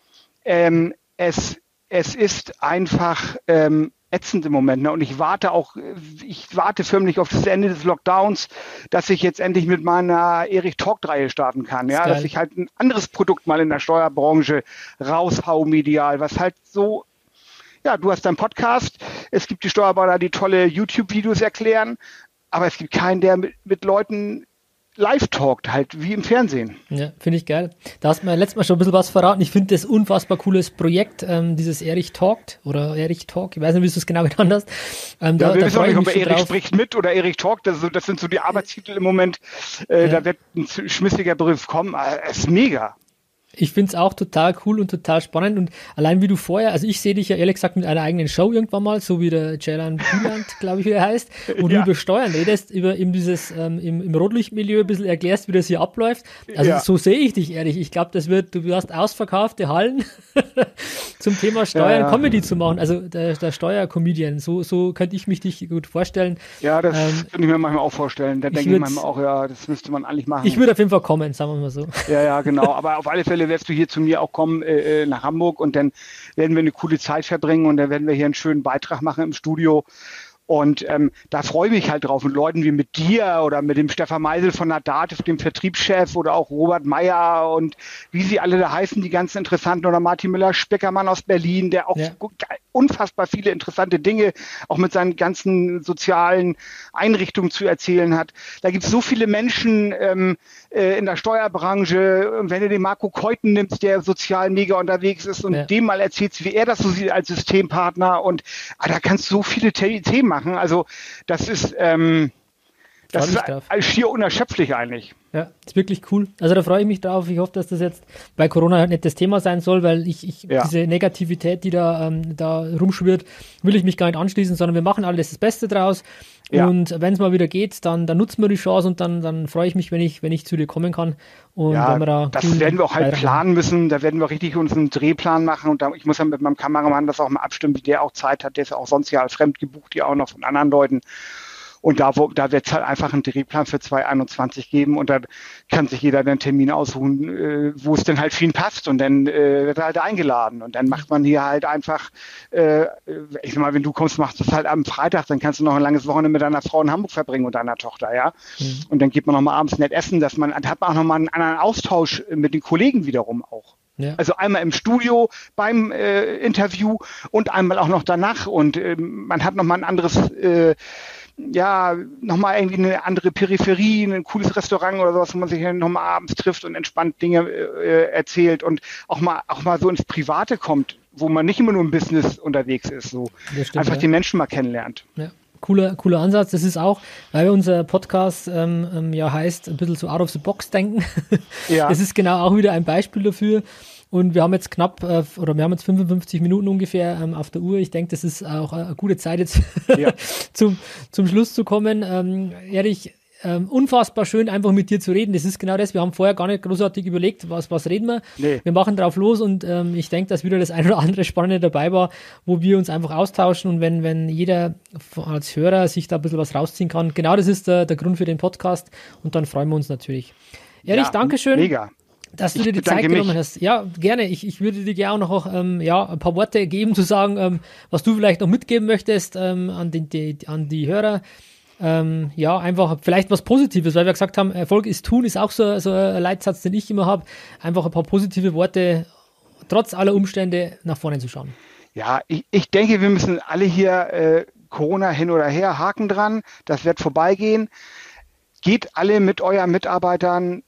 Ähm, es, es ist einfach ähm, ätzend im Moment. Ne? Und ich warte auch, ich warte förmlich auf das Ende des Lockdowns, dass ich jetzt endlich mit meiner Erich Talk-Reihe starten kann. Ja, dass ich halt ein anderes Produkt mal in der Steuerbranche raushau medial, was halt so ja, du hast deinen Podcast, es gibt die Steuerberater, die tolle YouTube-Videos erklären, aber es gibt keinen, der mit, mit Leuten live talkt, halt wie im Fernsehen. Ja, finde ich geil. Da hast du mir letztes Mal schon ein bisschen was verraten. Ich finde das unfassbar cooles Projekt, ähm, dieses Erich Talkt oder Erich Talk. Ich weiß nicht, wie du es genau genannt hast. Ähm, ja, da, wir da wissen auch nicht, ob Erich drauf. spricht mit oder Erich Talkt. Das, das, sind so die Arbeitstitel im Moment. Äh, ja. Da wird ein schmissiger Begriff kommen. Äh, es ist mega. Ich finde es auch total cool und total spannend. Und allein wie du vorher, also ich sehe dich ja ehrlich gesagt mit einer eigenen Show irgendwann mal, so wie der Jalan Bieland, glaube ich, wie er heißt, wo ja. du über Steuern redest, über eben dieses ähm, im, im Rotlichtmilieu ein bisschen erklärst, wie das hier abläuft. Also ja. so sehe ich dich ehrlich. Ich glaube, das wird, du hast ausverkaufte Hallen zum Thema Steuern, ja, Comedy zu machen. Also der, der Steuercomedian, so, so könnte ich mich dich gut vorstellen. Ja, das ähm, könnte ich mir manchmal auch vorstellen. Da denke ich manchmal auch, ja, das müsste man eigentlich machen. Ich würde auf jeden Fall kommen, sagen wir mal so. Ja, ja, genau. Aber auf alle Fälle wirst du hier zu mir auch kommen äh, äh, nach Hamburg und dann werden wir eine coole Zeit verbringen und dann werden wir hier einen schönen Beitrag machen im Studio. Und ähm, da freue ich mich halt drauf. Und Leuten wie mit dir oder mit dem Stefan Meisel von Nadat, dem Vertriebschef oder auch Robert Meyer und wie sie alle da heißen, die ganzen interessanten oder Martin Müller-Speckermann aus Berlin, der auch ja. unfassbar viele interessante Dinge auch mit seinen ganzen sozialen Einrichtungen zu erzählen hat. Da gibt es so viele Menschen ähm, äh, in der Steuerbranche. Und wenn du den Marco Keuten nimmst, der sozial mega unterwegs ist und ja. dem mal erzählst, wie er das so sieht als Systempartner und ah, da kannst du so viele Themen machen. Also das ist, ähm, das ist schier unerschöpflich eigentlich. Ja, ist wirklich cool. Also da freue ich mich drauf. Ich hoffe, dass das jetzt bei Corona halt nicht das Thema sein soll, weil ich, ich ja. diese Negativität, die da, ähm, da rumschwirrt, will ich mich gar nicht anschließen, sondern wir machen alles das Beste draus. Ja. Und wenn es mal wieder geht, dann, dann nutzen wir die Chance und dann, dann freue ich mich, wenn ich, wenn ich zu dir kommen kann. Und ja, da das werden wir auch halt planen müssen. Da werden wir richtig uns einen Drehplan machen. Und da, ich muss ja mit meinem Kameramann das auch mal abstimmen, wie der auch Zeit hat. Der ist ja auch sonst ja fremd gebucht, ja auch noch von anderen Leuten. Und da, wo, da wird es halt einfach einen Drehplan für 2021 geben und da kann sich jeder den Termin aussuchen, äh, wo es denn halt für ihn passt und dann äh, wird er halt eingeladen und dann macht man hier halt einfach, äh, ich sag mal, wenn du kommst, machst du es halt am Freitag, dann kannst du noch ein langes Wochenende mit deiner Frau in Hamburg verbringen und deiner Tochter, ja. Mhm. Und dann geht man noch mal abends nett essen, dass man, hat man auch noch mal einen anderen Austausch mit den Kollegen wiederum auch. Ja. Also einmal im Studio beim äh, Interview und einmal auch noch danach und äh, man hat noch mal ein anderes äh, ja, nochmal irgendwie eine andere Peripherie, ein cooles Restaurant oder sowas, wo man sich nochmal abends trifft und entspannt Dinge äh, erzählt und auch mal, auch mal so ins Private kommt, wo man nicht immer nur im Business unterwegs ist, so stimmt, einfach ja. die Menschen mal kennenlernt. Ja. Cooler, cooler Ansatz. Das ist auch, weil unser Podcast ähm, ähm, ja heißt, ein bisschen so out of the box denken. Ja. Das ist genau auch wieder ein Beispiel dafür. Und wir haben jetzt knapp, äh, oder wir haben jetzt 55 Minuten ungefähr ähm, auf der Uhr. Ich denke, das ist auch eine gute Zeit jetzt ja. zum, zum Schluss zu kommen. Ähm, Erich, ähm, unfassbar schön, einfach mit dir zu reden. Das ist genau das. Wir haben vorher gar nicht großartig überlegt, was, was reden wir. Nee. Wir machen drauf los und ähm, ich denke, dass wieder das ein oder andere Spannende dabei war, wo wir uns einfach austauschen und wenn, wenn jeder als Hörer sich da ein bisschen was rausziehen kann. Genau das ist der, der Grund für den Podcast und dann freuen wir uns natürlich. Erich, ja, Dankeschön. Mega dass du dir die Zeit genommen mich. hast. Ja, gerne. Ich, ich würde dir gerne auch noch ähm, ja, ein paar Worte geben, zu sagen, ähm, was du vielleicht noch mitgeben möchtest ähm, an, den, die, an die Hörer. Ähm, ja, einfach vielleicht was Positives, weil wir gesagt haben, Erfolg ist tun, ist auch so, so ein Leitsatz, den ich immer habe. Einfach ein paar positive Worte, trotz aller Umstände nach vorne zu schauen. Ja, ich, ich denke, wir müssen alle hier äh, Corona hin oder her, Haken dran, das wird vorbeigehen. Geht alle mit euren Mitarbeitern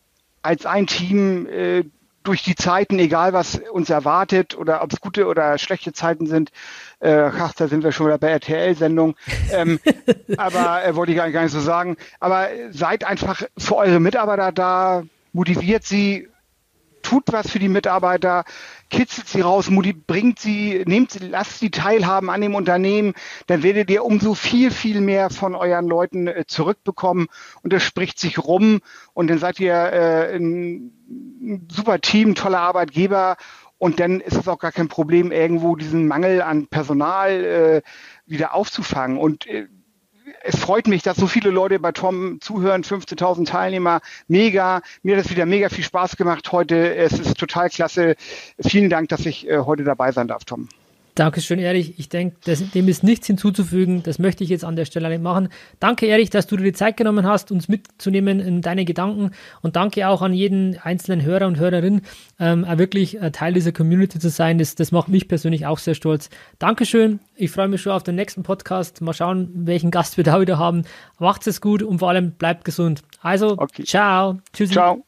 als ein Team äh, durch die Zeiten, egal was uns erwartet oder ob es gute oder schlechte Zeiten sind. Äh, ach, da sind wir schon wieder bei RTL-Sendung. Ähm, aber äh, wollte ich gar nicht so sagen. Aber seid einfach für eure Mitarbeiter da, motiviert sie, tut was für die Mitarbeiter, kitzelt sie raus, bringt sie, nehmt sie, lasst sie teilhaben an dem Unternehmen, dann werdet ihr umso viel, viel mehr von euren Leuten äh, zurückbekommen und es spricht sich rum und dann seid ihr äh, ein, super Team, toller Arbeitgeber und dann ist es auch gar kein Problem, irgendwo diesen Mangel an Personal äh, wieder aufzufangen. Und äh, es freut mich, dass so viele Leute bei Tom zuhören, 15.000 Teilnehmer, mega. Mir hat es wieder mega viel Spaß gemacht heute. Es ist total klasse. Vielen Dank, dass ich äh, heute dabei sein darf, Tom. Dankeschön, Erich. Ich denke, dem ist nichts hinzuzufügen. Das möchte ich jetzt an der Stelle nicht machen. Danke, Erich, dass du dir die Zeit genommen hast, uns mitzunehmen in deine Gedanken. Und danke auch an jeden einzelnen Hörer und Hörerin, ähm, wirklich äh, Teil dieser Community zu sein. Das, das macht mich persönlich auch sehr stolz. Dankeschön. Ich freue mich schon auf den nächsten Podcast. Mal schauen, welchen Gast wir da wieder haben. Macht es gut und vor allem bleibt gesund. Also, okay. ciao. Tschüssi. Ciao.